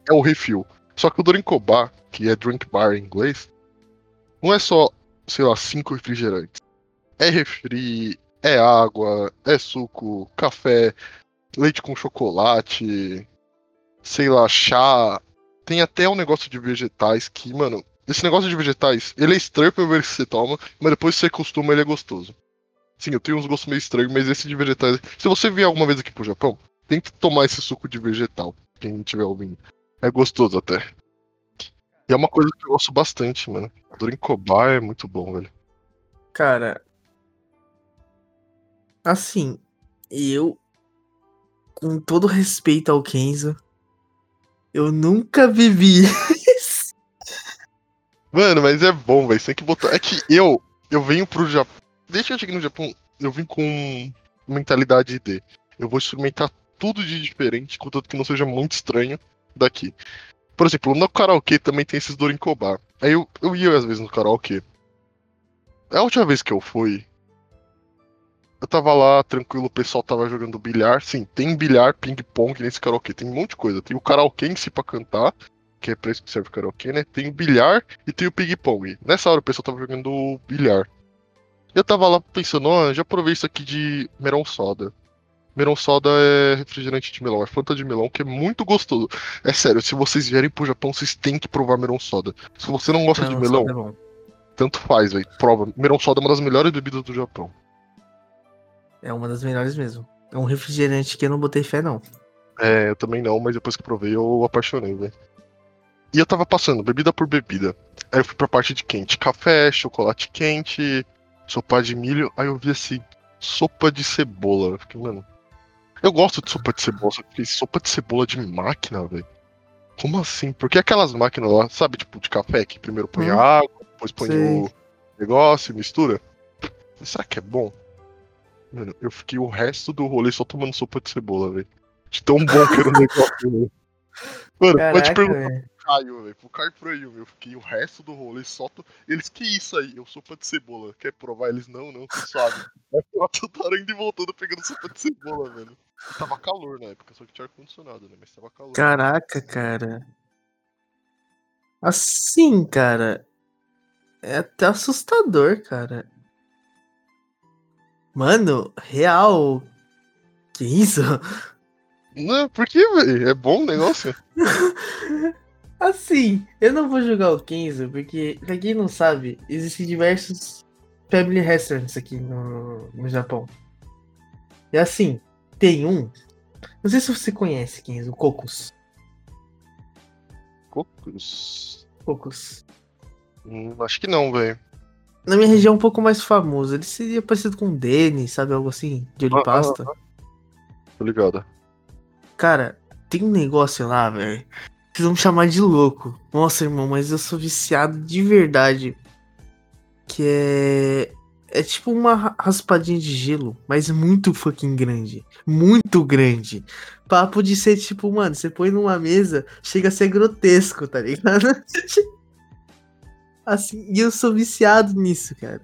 é o refil. Só que o Dorincobar, que é drink bar em inglês, não é só, sei lá, cinco refrigerantes. É refri, é água, é suco, café, leite com chocolate, sei lá, chá. Tem até um negócio de vegetais que, mano, esse negócio de vegetais, ele é estranho pra ver que você toma, mas depois que você acostuma, ele é gostoso. Sim, eu tenho uns gostos meio estranhos, mas esse de vegetais. Se você vier alguma vez aqui pro Japão, tente tomar esse suco de vegetal, quem estiver ouvindo. É gostoso até. E é uma coisa que eu gosto bastante, mano. Dorincobar é muito bom, velho. Cara. Assim, eu. Com todo respeito ao Kenzo, eu nunca bebi. Mano, mas é bom, velho. Você tem que botar. É que eu, eu venho pro Japão. Que eu cheguei no Japão, eu vim com mentalidade de. Eu vou experimentar tudo de diferente, contanto que não seja muito estranho daqui. Por exemplo, no karaokê também tem esses Dorincobar. Aí eu, eu ia às vezes no karaokê. A última vez que eu fui, eu tava lá tranquilo, o pessoal tava jogando bilhar. Sim, tem bilhar, ping-pong nesse karaokê, tem um monte de coisa. Tem o karaokê em si pra cantar, que é pra isso que serve o karaokê, né? Tem o bilhar e tem o ping-pong. Nessa hora o pessoal tava jogando bilhar. Eu tava lá pensando, ó, já provei isso aqui de melão soda. Melão soda é refrigerante de melão, é Fanta de melão, que é muito gostoso. É sério, se vocês vierem pro Japão, vocês têm que provar melão soda. Se você não gosta de melão, é tanto faz, velho. Prova. Melão soda é uma das melhores bebidas do Japão. É uma das melhores mesmo. É um refrigerante que eu não botei fé, não. É, eu também não, mas depois que provei eu apaixonei, velho. E eu tava passando, bebida por bebida. Aí eu fui pra parte de quente. Café, chocolate quente, sopa de milho. Aí eu vi assim, sopa de cebola. Eu fiquei, mano. Eu gosto de sopa de cebola, só que sopa de cebola de máquina, velho. Como assim? Porque aquelas máquinas lá, sabe, tipo, de café, que primeiro põe Hum. água, depois põe Sei. o negócio, mistura. Será que é bom? Mano, eu fiquei o resto do rolê só tomando sopa de cebola, velho. De tão bom que era o negócio, Mano, pode Caraca, perguntar velho. pro Caio, velho. Pro Caio pro Ayu, eu fiquei o resto do rolê só. To... Eles, que isso aí? Eu sopa de cebola. Quer provar? Eles, não, não, você sabe. Aí eu toda indo e voltando pegando sopa de cebola, velho. Tava calor na época, só que tinha ar-condicionado, né? Mas tava calor. Caraca, cara. Assim, cara. É até assustador, cara. Mano, real. Que isso? Não, por que, velho? É bom o negócio? assim, eu não vou jogar o Kenzo, porque, pra quem não sabe, existem diversos family restaurants aqui no, no Japão. E assim, tem um. Não sei se você conhece, Kenzo, o Cocos. Cocos? Cocos. Hum, acho que não, velho. Na minha região é um pouco mais famoso. Ele seria parecido com o Denny, sabe? Algo assim, de olho Ah, pasta. ah, Tô ligado. Cara, tem um negócio lá, velho. Vocês vão me chamar de louco. Nossa, irmão, mas eu sou viciado de verdade. Que é. É tipo uma ra- raspadinha de gelo, mas muito fucking grande. Muito grande. Papo de ser tipo, mano, você põe numa mesa, chega a ser grotesco, tá ligado? Assim, e eu sou viciado nisso, cara.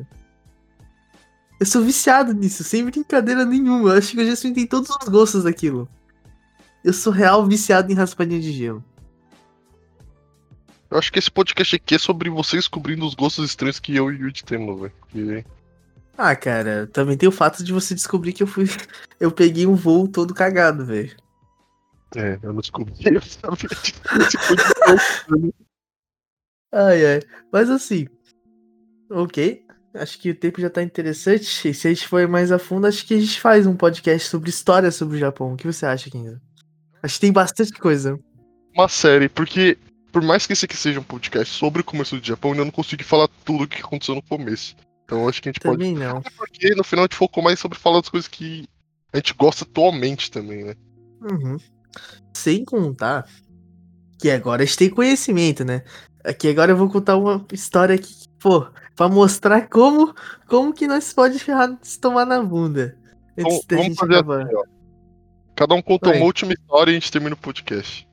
Eu sou viciado nisso, sem brincadeira nenhuma. Eu acho que eu já experimentei todos os gostos daquilo. Eu sou real viciado em raspadinha de gelo. Eu acho que esse podcast aqui é sobre você descobrindo os gostos estranhos que eu e o Yuji temos, velho. Porque- Ah, cara, também tem o fato de você descobrir que eu fui. Eu peguei um voo todo cagado, velho. É, eu não descobri. Eu sabia podcast- Ai, ai. Mas assim. Ok. Acho que o tempo já tá interessante. E se a gente for mais a fundo, acho que a gente faz um podcast sobre história sobre o Japão. O que você acha, Kenzo? Acho que tem bastante coisa. Uma série, porque por mais que esse aqui seja um podcast sobre o começo do Japão, eu não consegui falar tudo o que aconteceu no começo. Então acho que a gente pode. Também não. Porque no final a gente focou mais sobre falar das coisas que a gente gosta atualmente também, né? Uhum. Sem contar que agora a gente tem conhecimento, né? Aqui agora eu vou contar uma história aqui, pô, pra mostrar como, como que nós pode ferrar se tomar na bunda. Antes Então, vamos fazer assim, ó. Cada um conta Vai. uma última história e a gente termina o podcast.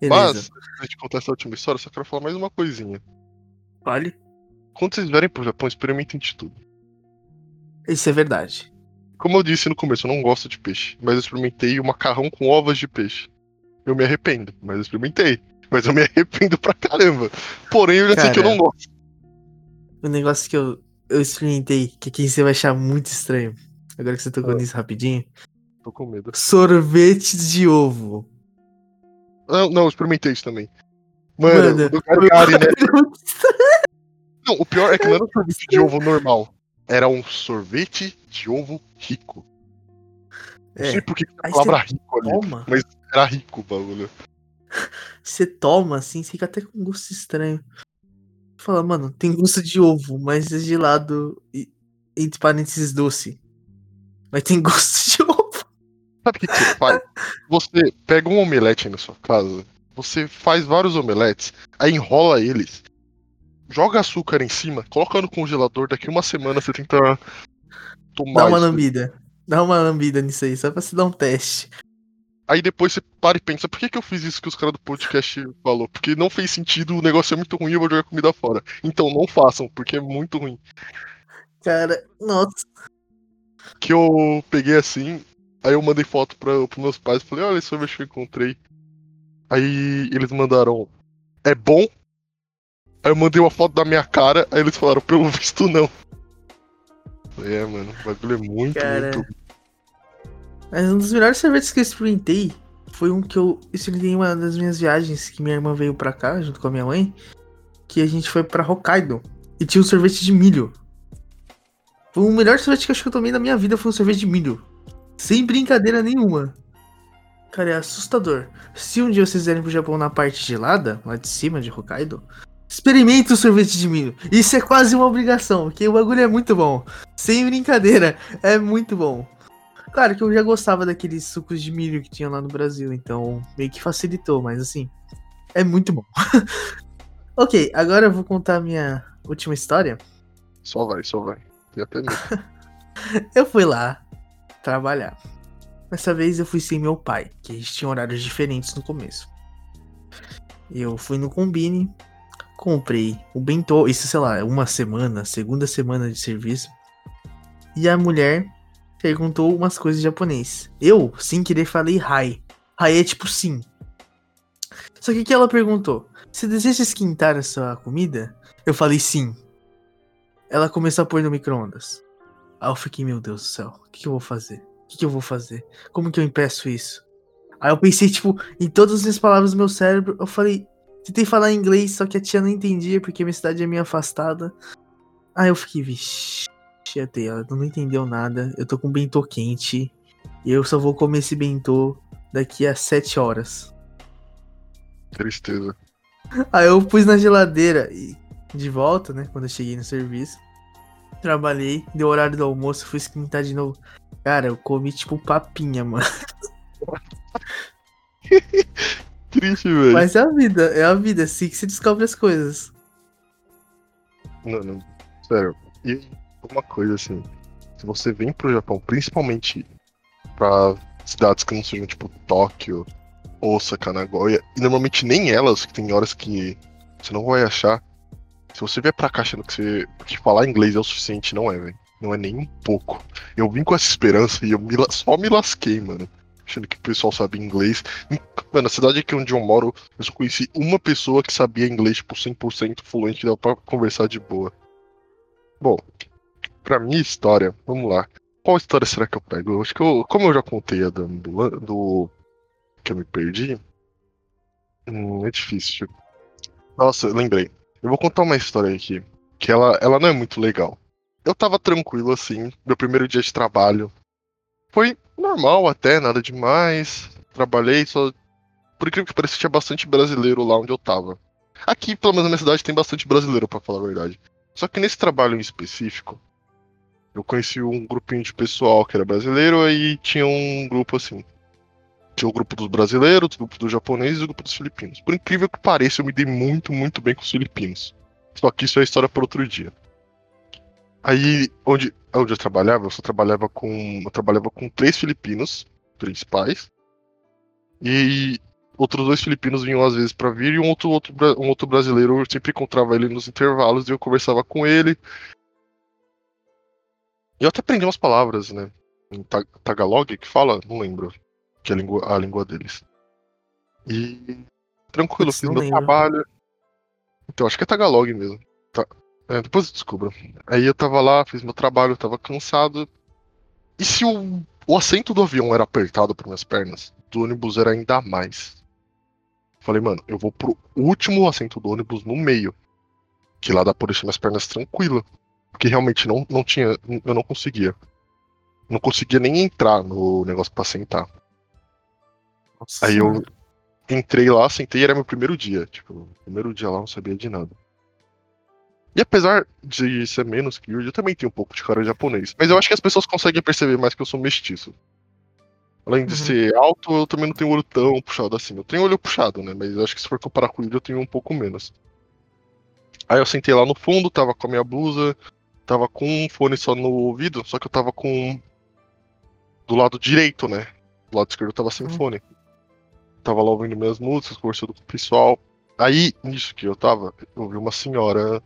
Beleza. Mas, antes da gente contar essa última história, eu só quero falar mais uma coisinha. Olha, Quando vocês vierem pro Japão, experimentem de tudo. isso é verdade. Como eu disse no começo, eu não gosto de peixe, mas eu experimentei o macarrão com ovas de peixe. Eu me arrependo, mas eu experimentei. Mas eu me arrependo pra caramba. Porém, eu já sei que eu Cara. não gosto. O negócio que eu, eu experimentei, que aqui você vai achar muito estranho. Agora que você tocou Ah. nisso rapidinho. Tô com medo. Sorvete de ovo. Não, não, eu experimentei isso também. Mano, Mano, o do Gari, né? Não, o pior é que não era um sorvete de ovo normal. Era um sorvete de ovo rico. Não sei É, por que a palavra rico ali. toma. Era rico o bagulho. Você toma assim, fica até com gosto estranho. Fala, mano, tem gosto de ovo, mas é gelado e entre parênteses doce. Mas tem gosto de ovo. Sabe o que, que você faz? Você pega um omelete aí na sua casa, você faz vários omeletes, aí enrola eles, joga açúcar em cima, coloca no congelador, daqui uma semana você tenta tomar Dá uma lambida. Dá uma lambida nisso aí, só pra se dar um teste. Aí depois você para e pensa, por que, que eu fiz isso que os caras do podcast falou? Porque não fez sentido, o negócio é muito ruim, eu vou jogar comida fora. Então não façam, porque é muito ruim. Cara, nossa. Que eu peguei assim, aí eu mandei foto pra, pros meus pais, falei, olha esse sorvete que eu encontrei. Aí eles mandaram, é bom? Aí eu mandei uma foto da minha cara, aí eles falaram, pelo visto não. Falei, É, mano, o bagulho é muito, Cara. muito. Mas um dos melhores sorvetes que eu experimentei foi um que eu experimentei em uma das minhas viagens que minha irmã veio pra cá junto com a minha mãe. Que a gente foi pra Hokkaido. E tinha um sorvete de milho. Foi o melhor sorvete que eu acho que eu tomei na minha vida foi um sorvete de milho. Sem brincadeira nenhuma. Cara, é assustador. Se um dia vocês vierem pro Japão na parte gelada, lá de cima de Hokkaido, experimente o sorvete de milho. Isso é quase uma obrigação, porque o bagulho é muito bom. Sem brincadeira, é muito bom. Claro que eu já gostava daqueles sucos de milho que tinha lá no Brasil, então meio que facilitou, mas assim, é muito bom. ok, agora eu vou contar a minha última história. Só vai, só vai. Eu fui lá trabalhar. Dessa vez eu fui sem meu pai, que a gente tinha horários diferentes no começo. Eu fui no Combine, comprei o bentô, isso sei lá, uma semana, segunda semana de serviço. E a mulher perguntou umas coisas em japonês. Eu, sem querer, falei hi. Hi é tipo sim. Só que que ela perguntou? Você deseja esquentar a sua comida? Eu falei sim. Ela começou a pôr no micro-ondas. Aí eu fiquei, meu Deus do céu, o que, que eu vou fazer? O que, que eu vou fazer? Como que eu impeço isso? Aí eu pensei, tipo, em todas as palavras do meu cérebro, eu falei, tentei falar inglês, só que a tia não entendia, porque minha cidade é meio afastada. Aí eu fiquei, vixi, ela não entendeu nada, eu tô com bentô quente, e eu só vou comer esse bentô daqui a sete horas. Tristeza. Aí eu pus na geladeira e de volta, né? Quando eu cheguei no serviço. Trabalhei, deu horário do almoço, fui esquentar de novo. Cara, eu comi tipo papinha, mano. Triste, velho. Mas é a vida, é a vida, é assim que se descobre as coisas. Não, não. Sério. E uma coisa assim, se você vem pro Japão, principalmente pra cidades que não sejam tipo Tóquio, Osaka, Nagoya, e normalmente nem elas, que tem horas que você não vai achar. Se você vier pra cá achando que, você, que falar inglês é o suficiente, não é, velho. Não é nem um pouco. Eu vim com essa esperança e eu me, só me lasquei, mano. Achando que o pessoal sabe inglês. Mano, a cidade aqui onde eu moro, eu só conheci uma pessoa que sabia inglês, tipo, 100% fluente, dava pra conversar de boa. Bom, pra minha história, vamos lá. Qual história será que eu pego? Acho que eu, como eu já contei a do, do que eu me perdi, hum, é difícil. Nossa, lembrei. Eu vou contar uma história aqui, que ela, ela não é muito legal. Eu tava tranquilo assim, meu primeiro dia de trabalho. Foi normal até, nada demais. Trabalhei, só. Por incrível que pareça, tinha bastante brasileiro lá onde eu tava. Aqui, pelo menos na minha cidade, tem bastante brasileiro, para falar a verdade. Só que nesse trabalho em específico, eu conheci um grupinho de pessoal que era brasileiro e tinha um grupo assim. Tinha o grupo dos brasileiros, o grupo dos japoneses e o grupo dos filipinos. Por incrível que pareça, eu me dei muito, muito bem com os filipinos. Só que isso é história para outro dia. Aí, onde, onde eu trabalhava, eu só trabalhava com. Eu trabalhava com três filipinos principais. E outros dois filipinos vinham às vezes para vir e um outro, outro, um outro brasileiro eu sempre encontrava ele nos intervalos e eu conversava com ele. Eu até aprendi umas palavras, né? Em Tagalog que fala, não lembro, que é a língua, a língua deles. E tranquilo, fiz meu lembro. trabalho. Então, acho que é Tagalog mesmo. Tá. É, depois eu descubro. Aí eu tava lá, fiz meu trabalho, tava cansado. E se o, o assento do avião era apertado por minhas pernas, do ônibus era ainda mais. Falei, mano, eu vou pro último assento do ônibus no meio. Que lá dá pra deixar minhas pernas tranquila. Porque realmente não, não tinha. Eu não conseguia. Não conseguia nem entrar no negócio pra sentar. Nossa. Aí eu entrei lá, sentei era meu primeiro dia. Tipo, primeiro dia lá não sabia de nada. E apesar de ser menos que eu, eu também tenho um pouco de cara japonês. Mas eu acho que as pessoas conseguem perceber mais que eu sou mestiço. Além de uhum. ser alto, eu também não tenho olho tão puxado assim. Eu tenho olho puxado, né? Mas acho que se for comparar com ele, eu tenho um pouco menos. Aí eu sentei lá no fundo, tava com a minha blusa, tava com um fone só no ouvido, só que eu tava com. Do lado direito, né? Do lado esquerdo eu tava sem uhum. fone. Tava lá ouvindo minhas músicas, conversando com o pessoal. Aí, nisso que eu tava, eu vi uma senhora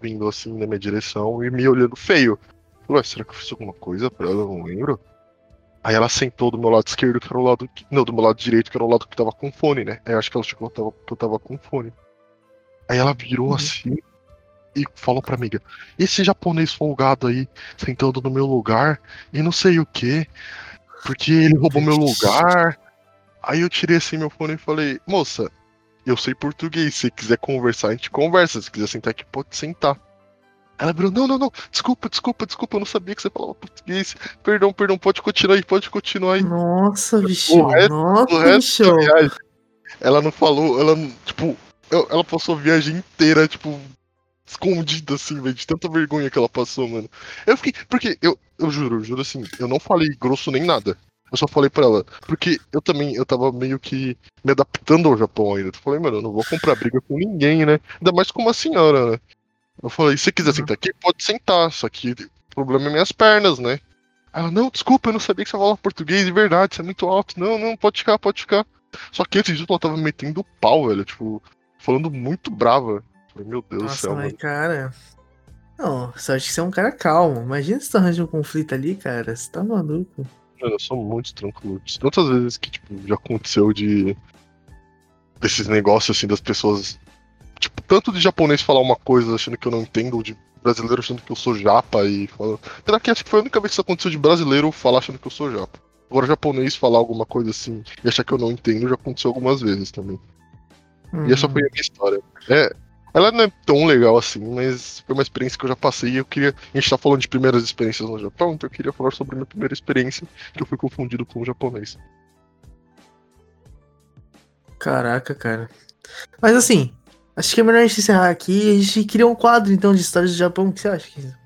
vindo assim na minha direção e me olhando feio. Falei, será que eu fiz alguma coisa pra ela? Eu não lembro. Aí ela sentou do meu lado esquerdo, que era o lado. Não, do meu lado direito, que era o lado que tava com fone, né? Aí eu acho que ela chegou que eu tava, eu tava com fone. Aí ela virou uhum. assim e falou pra amiga: Esse japonês folgado aí, sentando no meu lugar e não sei o que, porque ele roubou meu lugar. Aí eu tirei assim meu fone e falei: Moça, eu sei português, se quiser conversar, a gente conversa. Se quiser sentar aqui, pode sentar. Ela virou, não, não, não, desculpa, desculpa, desculpa, eu não sabia que você falava português. Perdão, perdão, pode continuar aí, pode continuar aí. Nossa, bicho, nossa, o resto bicho. Viagem, ela não falou, ela, tipo, ela passou a viagem inteira, tipo, escondida, assim, velho, de tanta vergonha que ela passou, mano. Eu fiquei, porque, eu, eu juro, eu juro assim, eu não falei grosso nem nada. Eu só falei pra ela, porque eu também, eu tava meio que me adaptando ao Japão ainda. Eu falei, mano, eu não vou comprar briga com ninguém, né? Ainda mais com uma senhora, né? Eu falei, se quiser uhum. sentar aqui, pode sentar, só que o problema é minhas pernas, né? Ela, não, desculpa, eu não sabia que você falava português de verdade, você é muito alto. Não, não, pode ficar, pode ficar. Só que antes disso ela tava metendo pau, velho, tipo, falando muito brava. falei, meu Deus Nossa, do céu, mas mano. cara. Não, só acho que você é um cara calmo. Imagina se tu arranja um conflito ali, cara. Você tá maluco. Eu sou muito tranquilo. Tantas vezes que, tipo, já aconteceu de. desses negócios assim das pessoas tipo, tanto de japonês falar uma coisa achando que eu não entendo, ou de brasileiro achando que eu sou japa e falando. Será que acho que foi a única vez que isso aconteceu de brasileiro falar achando que eu sou japa? Agora, japonês falar alguma coisa assim e achar que eu não entendo já aconteceu algumas vezes também. Hum. E essa foi a minha história. É, ela não é tão legal assim, mas foi uma experiência que eu já passei e eu queria. A gente tá falando de primeiras experiências no Japão, então eu queria falar sobre a minha primeira experiência, que eu fui confundido com o japonês. Caraca, cara. Mas assim, acho que é melhor a gente encerrar aqui. A gente cria um quadro então de histórias do Japão. O que você acha? Kisa?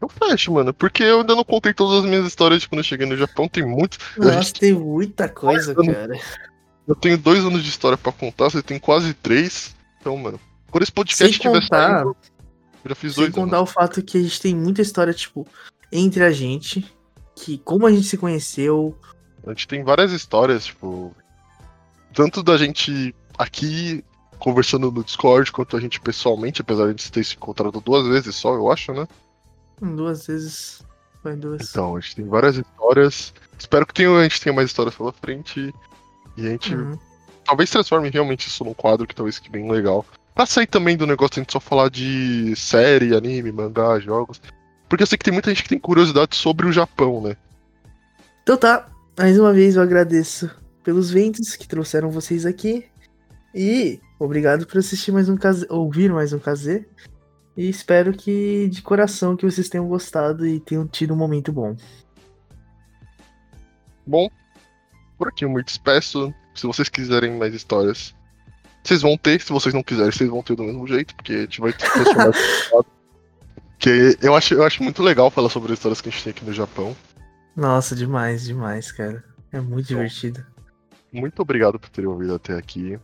Eu fecho, mano, porque eu ainda não contei todas as minhas histórias de quando eu cheguei no Japão, tem muito. a Nossa, gente- tem muita coisa, eu não- cara. Eu tenho dois anos de história pra contar, você tem quase três. Então, mano, quando esse podcast Sem estiver contar, saindo, eu já fiz sem dois contar anos. o fato que a gente tem muita história, tipo, entre a gente. Que como a gente se conheceu. A gente tem várias histórias, tipo. Tanto da gente aqui conversando no Discord, quanto a gente pessoalmente, apesar de a gente ter se encontrado duas vezes só, eu acho, né? Duas vezes. Foi duas. Então, a gente tem várias histórias. Espero que tenha, a gente tenha mais histórias pela frente. E a gente Uhum. talvez transforme realmente isso num quadro que talvez fique bem legal. Pra sair também do negócio de a gente só falar de série, anime, mangá, jogos. Porque eu sei que tem muita gente que tem curiosidade sobre o Japão, né? Então tá, mais uma vez eu agradeço pelos ventos que trouxeram vocês aqui. E obrigado por assistir mais um KZ, ouvir mais um KZ. E espero que de coração que vocês tenham gostado e tenham tido um momento bom. Bom, por aqui eu me despeço. Se vocês quiserem mais histórias, vocês vão ter. Se vocês não quiserem, vocês vão ter do mesmo jeito, porque a gente vai transformar quadro. Que eu acho, eu acho muito legal falar sobre as histórias que a gente tem aqui no Japão. Nossa, demais, demais, cara. É muito divertido. Muito obrigado por terem ouvido até aqui.